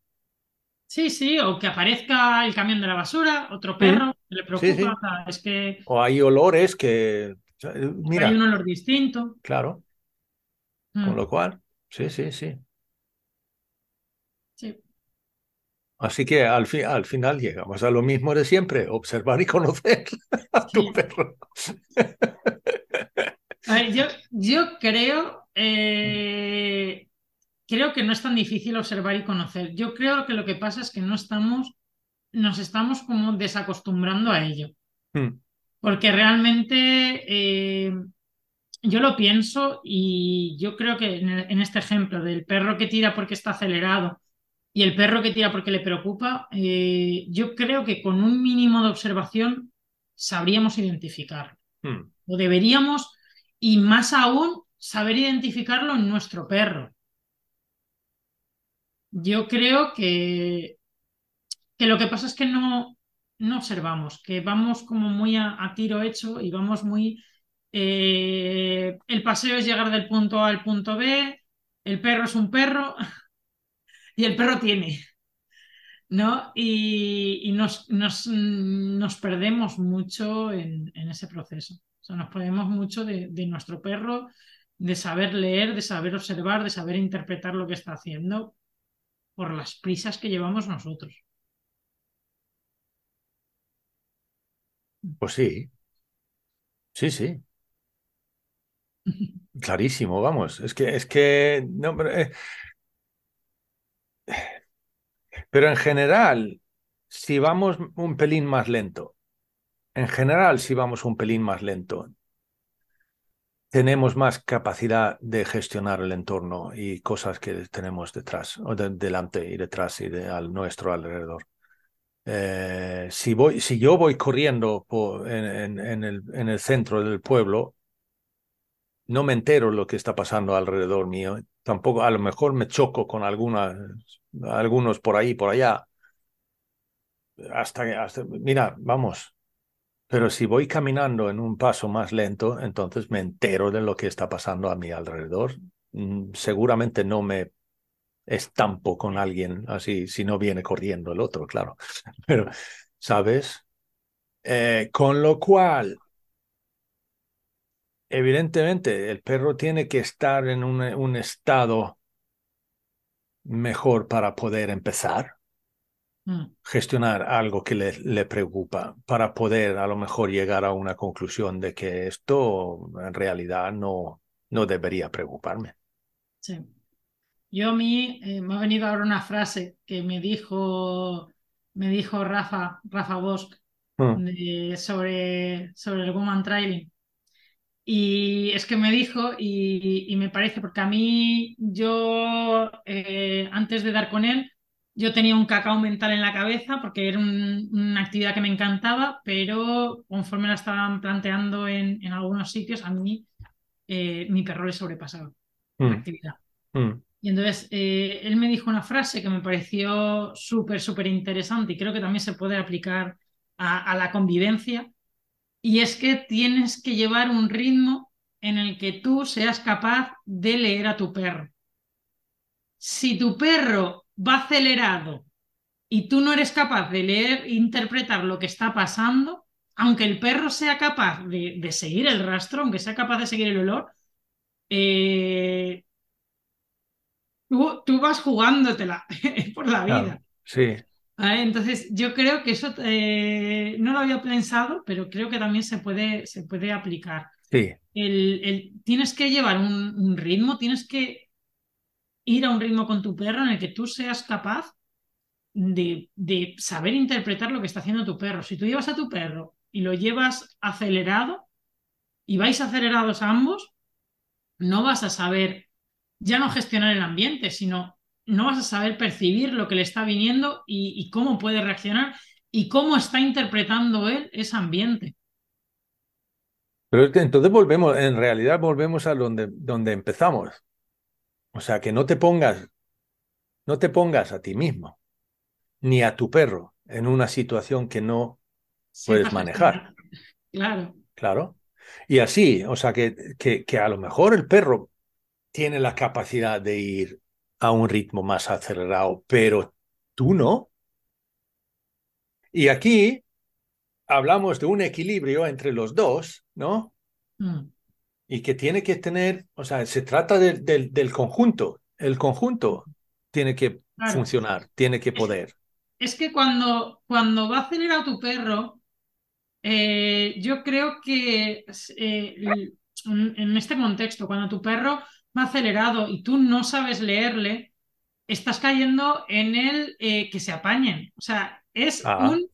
Sí, sí, o que aparezca el camión de la basura, otro perro, que le preocupa, Sí, sí. o sea, es que o hay olores que, o sea, mira, hay un olor distinto. claro, Mm, con lo cual, sí, sí, sí. sí. Así que al, fi- al final llegamos a lo mismo de siempre, observar y conocer [LAUGHS] a tu Sí. perro. A ver, yo, yo creo, eh, creo que no es tan difícil observar y conocer. Yo creo que lo que pasa es que no estamos, nos estamos como desacostumbrando a ello. Mm, Porque realmente eh, yo lo pienso y yo creo que en, en este ejemplo del perro que tira porque está acelerado y el perro que tira porque le preocupa, eh, yo creo que con un mínimo de observación sabríamos identificarlo. mm. O deberíamos, y más aún, saber identificarlo en nuestro perro. Yo creo que, que lo que pasa es que no, no observamos, que vamos como muy a, tiro hecho y vamos muy... eh, el paseo es llegar del punto A al punto B, el perro es un perro [LAUGHS] y el perro tiene, ¿no? Y, y nos, nos, nos perdemos mucho en, en ese proceso. Nos perdemos mucho de, de nuestro perro, de saber leer, de saber observar, de saber interpretar lo que está haciendo por las prisas que llevamos nosotros. Pues sí, sí, sí, [LAUGHS] clarísimo, vamos. Es que, es que, no, pero, eh, pero en general, si vamos un pelín más lento, en general, si vamos un pelín más lento, tenemos más capacidad de gestionar el entorno y cosas que tenemos detrás, o de- delante y detrás y de, al nuestro alrededor. Eh, si, voy, si yo voy corriendo en, el, en el centro del pueblo, no me entero lo que está pasando alrededor mío. Tampoco, a lo mejor me choco con algunas, algunos por ahí, por allá. Hasta hasta, mira, vamos. Pero si voy caminando en un paso más lento, entonces me entero de lo que está pasando a mi alrededor. Mm, Seguramente no me estampo con alguien así si no viene corriendo el otro, claro. [LAUGHS] Pero, ¿sabes? Eh, con lo cual, evidentemente, el perro tiene que estar en un, estado mejor para poder empezar, gestionar algo que le, le preocupa, para poder a lo mejor llegar a una conclusión de que esto en realidad no, no debería preocuparme. sí. Yo a mí eh, me ha venido ahora una frase que me dijo, me dijo Rafa, Rafa Bosch Mm, de- sobre, sobre el Woman Trailing. Y es que me dijo, y, y me parece, porque a mí, yo, eh, antes de dar con él, yo tenía un cacao mental en la cabeza porque era un- una actividad que me encantaba, pero conforme la estaban planteando en, en algunos sitios, a mí eh, mi perro le sobrepasaba la mm, actividad. mm. Y entonces eh, él me dijo una frase que me pareció súper, súper interesante y creo que también se puede aplicar a, a la convivencia. Y es que tienes que llevar un ritmo en el que tú seas capaz de leer a tu perro. Si tu perro va acelerado y tú no eres capaz de leer e interpretar lo que está pasando, aunque el perro sea capaz de, de seguir el rastro, aunque sea capaz de seguir el olor, eh, tú, tú vas jugándotela [LAUGHS] por la vida. Claro, sí, ¿vale? Entonces, yo creo que eso eh, no lo había pensado, pero creo que también se puede, se puede aplicar. sí, El, el- tienes que llevar un, un ritmo, tienes que ir a un ritmo con tu perro en el que tú seas capaz de, de saber interpretar lo que está haciendo tu perro. Si tú llevas a tu perro y lo llevas acelerado y vais acelerados ambos, no vas a saber ya no gestionar el ambiente, sino no vas a saber percibir lo que le está viniendo y, y cómo puede reaccionar y cómo está interpretando él ese ambiente. Pero entonces volvemos, en realidad volvemos a donde, donde empezamos. O sea, que no te pongas, no te pongas a ti mismo, ni a tu perro en una situación que no puedes manejar. Claro, Claro. Y así, o sea, que, que, que a lo mejor el perro tiene la capacidad de ir a un ritmo más acelerado, pero tú no. Y aquí hablamos de un equilibrio entre los dos, ¿no? Mm, Y que tiene que tener, o sea, se trata del- conjunto. El conjunto tiene que claro. funcionar, tiene que poder. Es que cuando, cuando va acelerado tu perro, eh, yo creo que eh, en, en este contexto, cuando tu perro va acelerado y tú no sabes leerle, estás cayendo en el eh, que se apañen. O sea, es Ah. un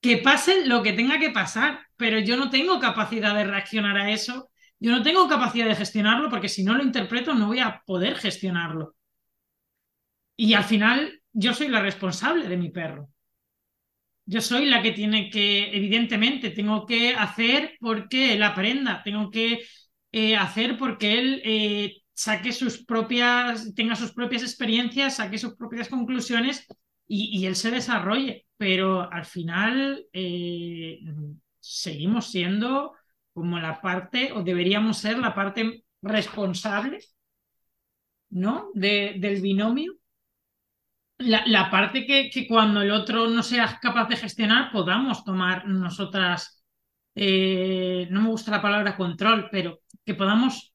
que pase lo que tenga que pasar, pero yo no tengo capacidad de reaccionar a eso, yo no tengo capacidad de gestionarlo porque si no lo interpreto no voy a poder gestionarlo. Y al final yo soy la responsable de mi perro. Yo soy la que tiene que, evidentemente, tengo que hacer porque él aprenda, tengo que eh, hacer porque él eh, saque sus propias, tenga sus propias experiencias, saque sus propias conclusiones y, él se desarrolle. Pero al final eh, seguimos siendo como la parte, o deberíamos ser la parte responsable, ¿no? De, del binomio. La, la parte que, que, cuando el otro no sea capaz de gestionar podamos tomar nosotras, eh, no me gusta la palabra control, pero que podamos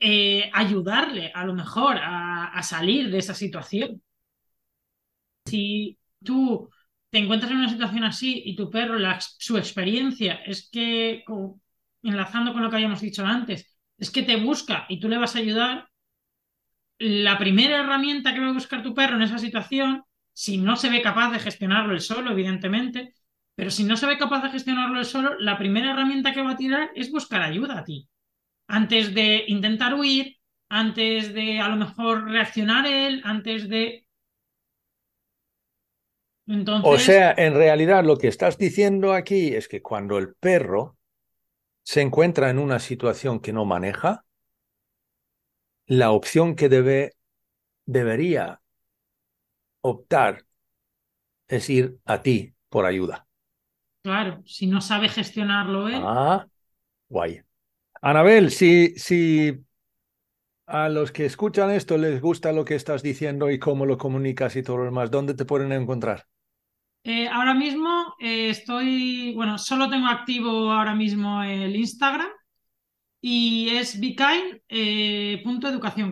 eh, ayudarle a lo mejor a, a, salir de esa situación. Si tú te encuentras en una situación así y tu perro, su experiencia es que, enlazando con lo que habíamos dicho antes, es que te busca y tú le vas a ayudar, la primera herramienta que va a buscar tu perro en esa situación, si no se ve capaz de gestionarlo él solo, evidentemente, pero si no se ve capaz de gestionarlo él solo, la primera herramienta que va a tirar es buscar ayuda a ti. Antes de intentar huir, antes de a lo mejor reaccionar él, antes de... Entonces... O sea, en realidad lo que estás diciendo aquí es que cuando el perro se encuentra en una situación que no maneja, la opción que debe, debería optar es ir a ti por ayuda. Claro, si no sabe gestionarlo él. Ah, guay. Anabel, si, si a los que escuchan esto les gusta lo que estás diciendo y cómo lo comunicas y todo lo demás, ¿dónde te pueden encontrar? Eh, ahora mismo eh, estoy, bueno, solo tengo activo ahora mismo el Instagram y es bikain eh,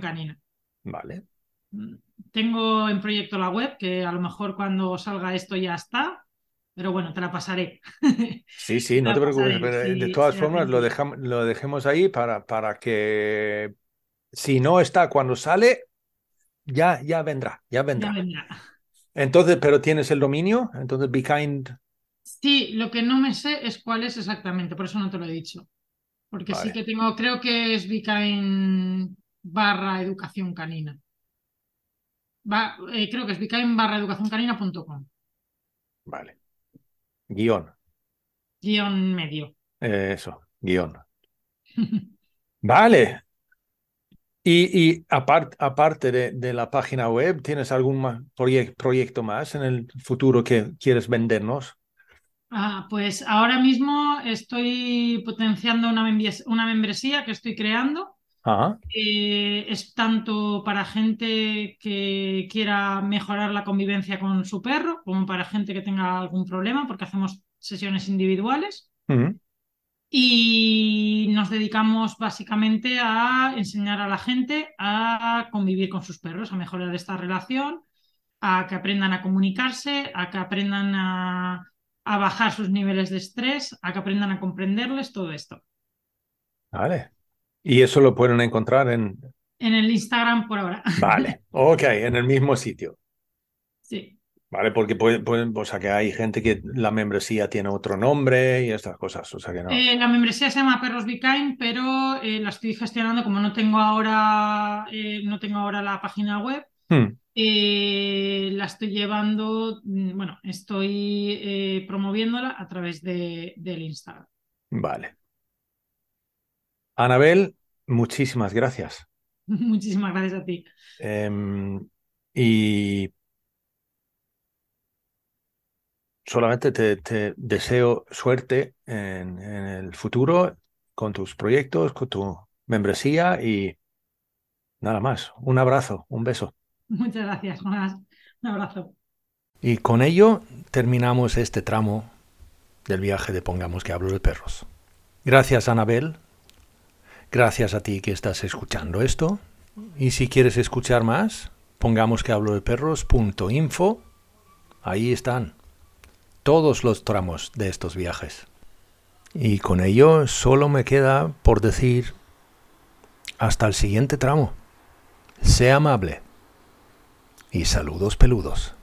canina. Vale. tengo en proyecto la web, que a lo mejor cuando salga esto ya está, pero bueno, te la pasaré. [LAUGHS] Sí, sí, no te preocupes. de todas formas, lo, dejamos, lo dejemos ahí para, para que si no está cuando sale, ya, ya vendrá, ya vendrá. Ya vendrá. Entonces, pero tienes el dominio, entonces Be Kind. Sí, lo que no me sé es cuál es exactamente, por eso no te lo he dicho. Porque sí que tengo, creo que es Be Kind barra educación canina. Va, eh, creo que es Kind barra educación canina.com. Vale. Guión. Guión medio. eso, guion. [LAUGHS] vale, y, aparte de, la página web, ¿tienes algún proyecto más en el futuro que quieres vendernos? Ah, pues ahora mismo estoy potenciando una, una membresía que estoy creando. Eh, es tanto para gente que quiera mejorar la convivencia con su perro, como para gente que tenga algún problema, porque hacemos sesiones individuales y nos dedicamos básicamente a enseñar a la gente a convivir con sus perros, a mejorar esta relación, a que aprendan a comunicarse, a que aprendan a, bajar sus niveles de estrés, a que aprendan a comprenderles, todo esto. Vale. Y eso lo pueden encontrar en... En el Instagram por ahora. Vale, [LAUGHS] ok, en el mismo sitio. Sí. ¿Vale? Porque pueden, o sea, que hay gente que la membresía tiene otro nombre y estas cosas. O sea que no. Eh, la membresía se llama Perros Be pero eh, la estoy gestionando como no tengo ahora, eh, no tengo ahora la página web. Hmm. la estoy llevando, mm, bueno, estoy promoviéndola a través de, del Instagram. Vale. Anabel, muchísimas gracias. [LAUGHS] muchísimas gracias a ti. Em, y solamente te, deseo suerte en, el futuro con tus proyectos, con tu membresía y nada más. Un abrazo, un beso. [LAUGHS] Muchas gracias, Un abrazo. Y con ello terminamos este tramo del viaje de Pongamos que hablo de perros. Gracias, Anabel. Gracias a ti que estás escuchando esto. Y si quieres escuchar más, pongamos que hablo de perros.info. Ahí están todos los tramos de estos viajes. Y con ello solo me queda por decir hasta el siguiente tramo. Sea amable. Y saludos peludos.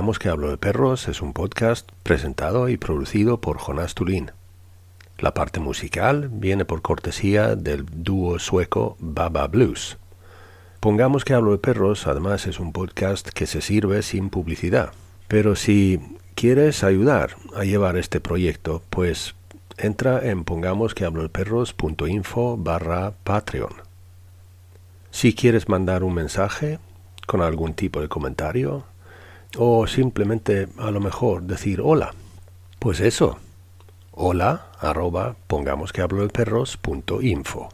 Pongamos que Hablo de Perros es un podcast presentado y producido por Jonas Tulin. La parte musical viene por cortesía del dúo sueco Baba Blues. Pongamos que Hablo de Perros además es un podcast que se sirve sin publicidad. Pero si quieres ayudar a llevar este proyecto, pues entra en pongamos que hablo de perros.info barra Patreon. Si quieres mandar un mensaje con algún tipo de comentario, o simplemente a lo mejor decir hola. Pues eso. Hola arroba pongamos que hablo de perros punto info.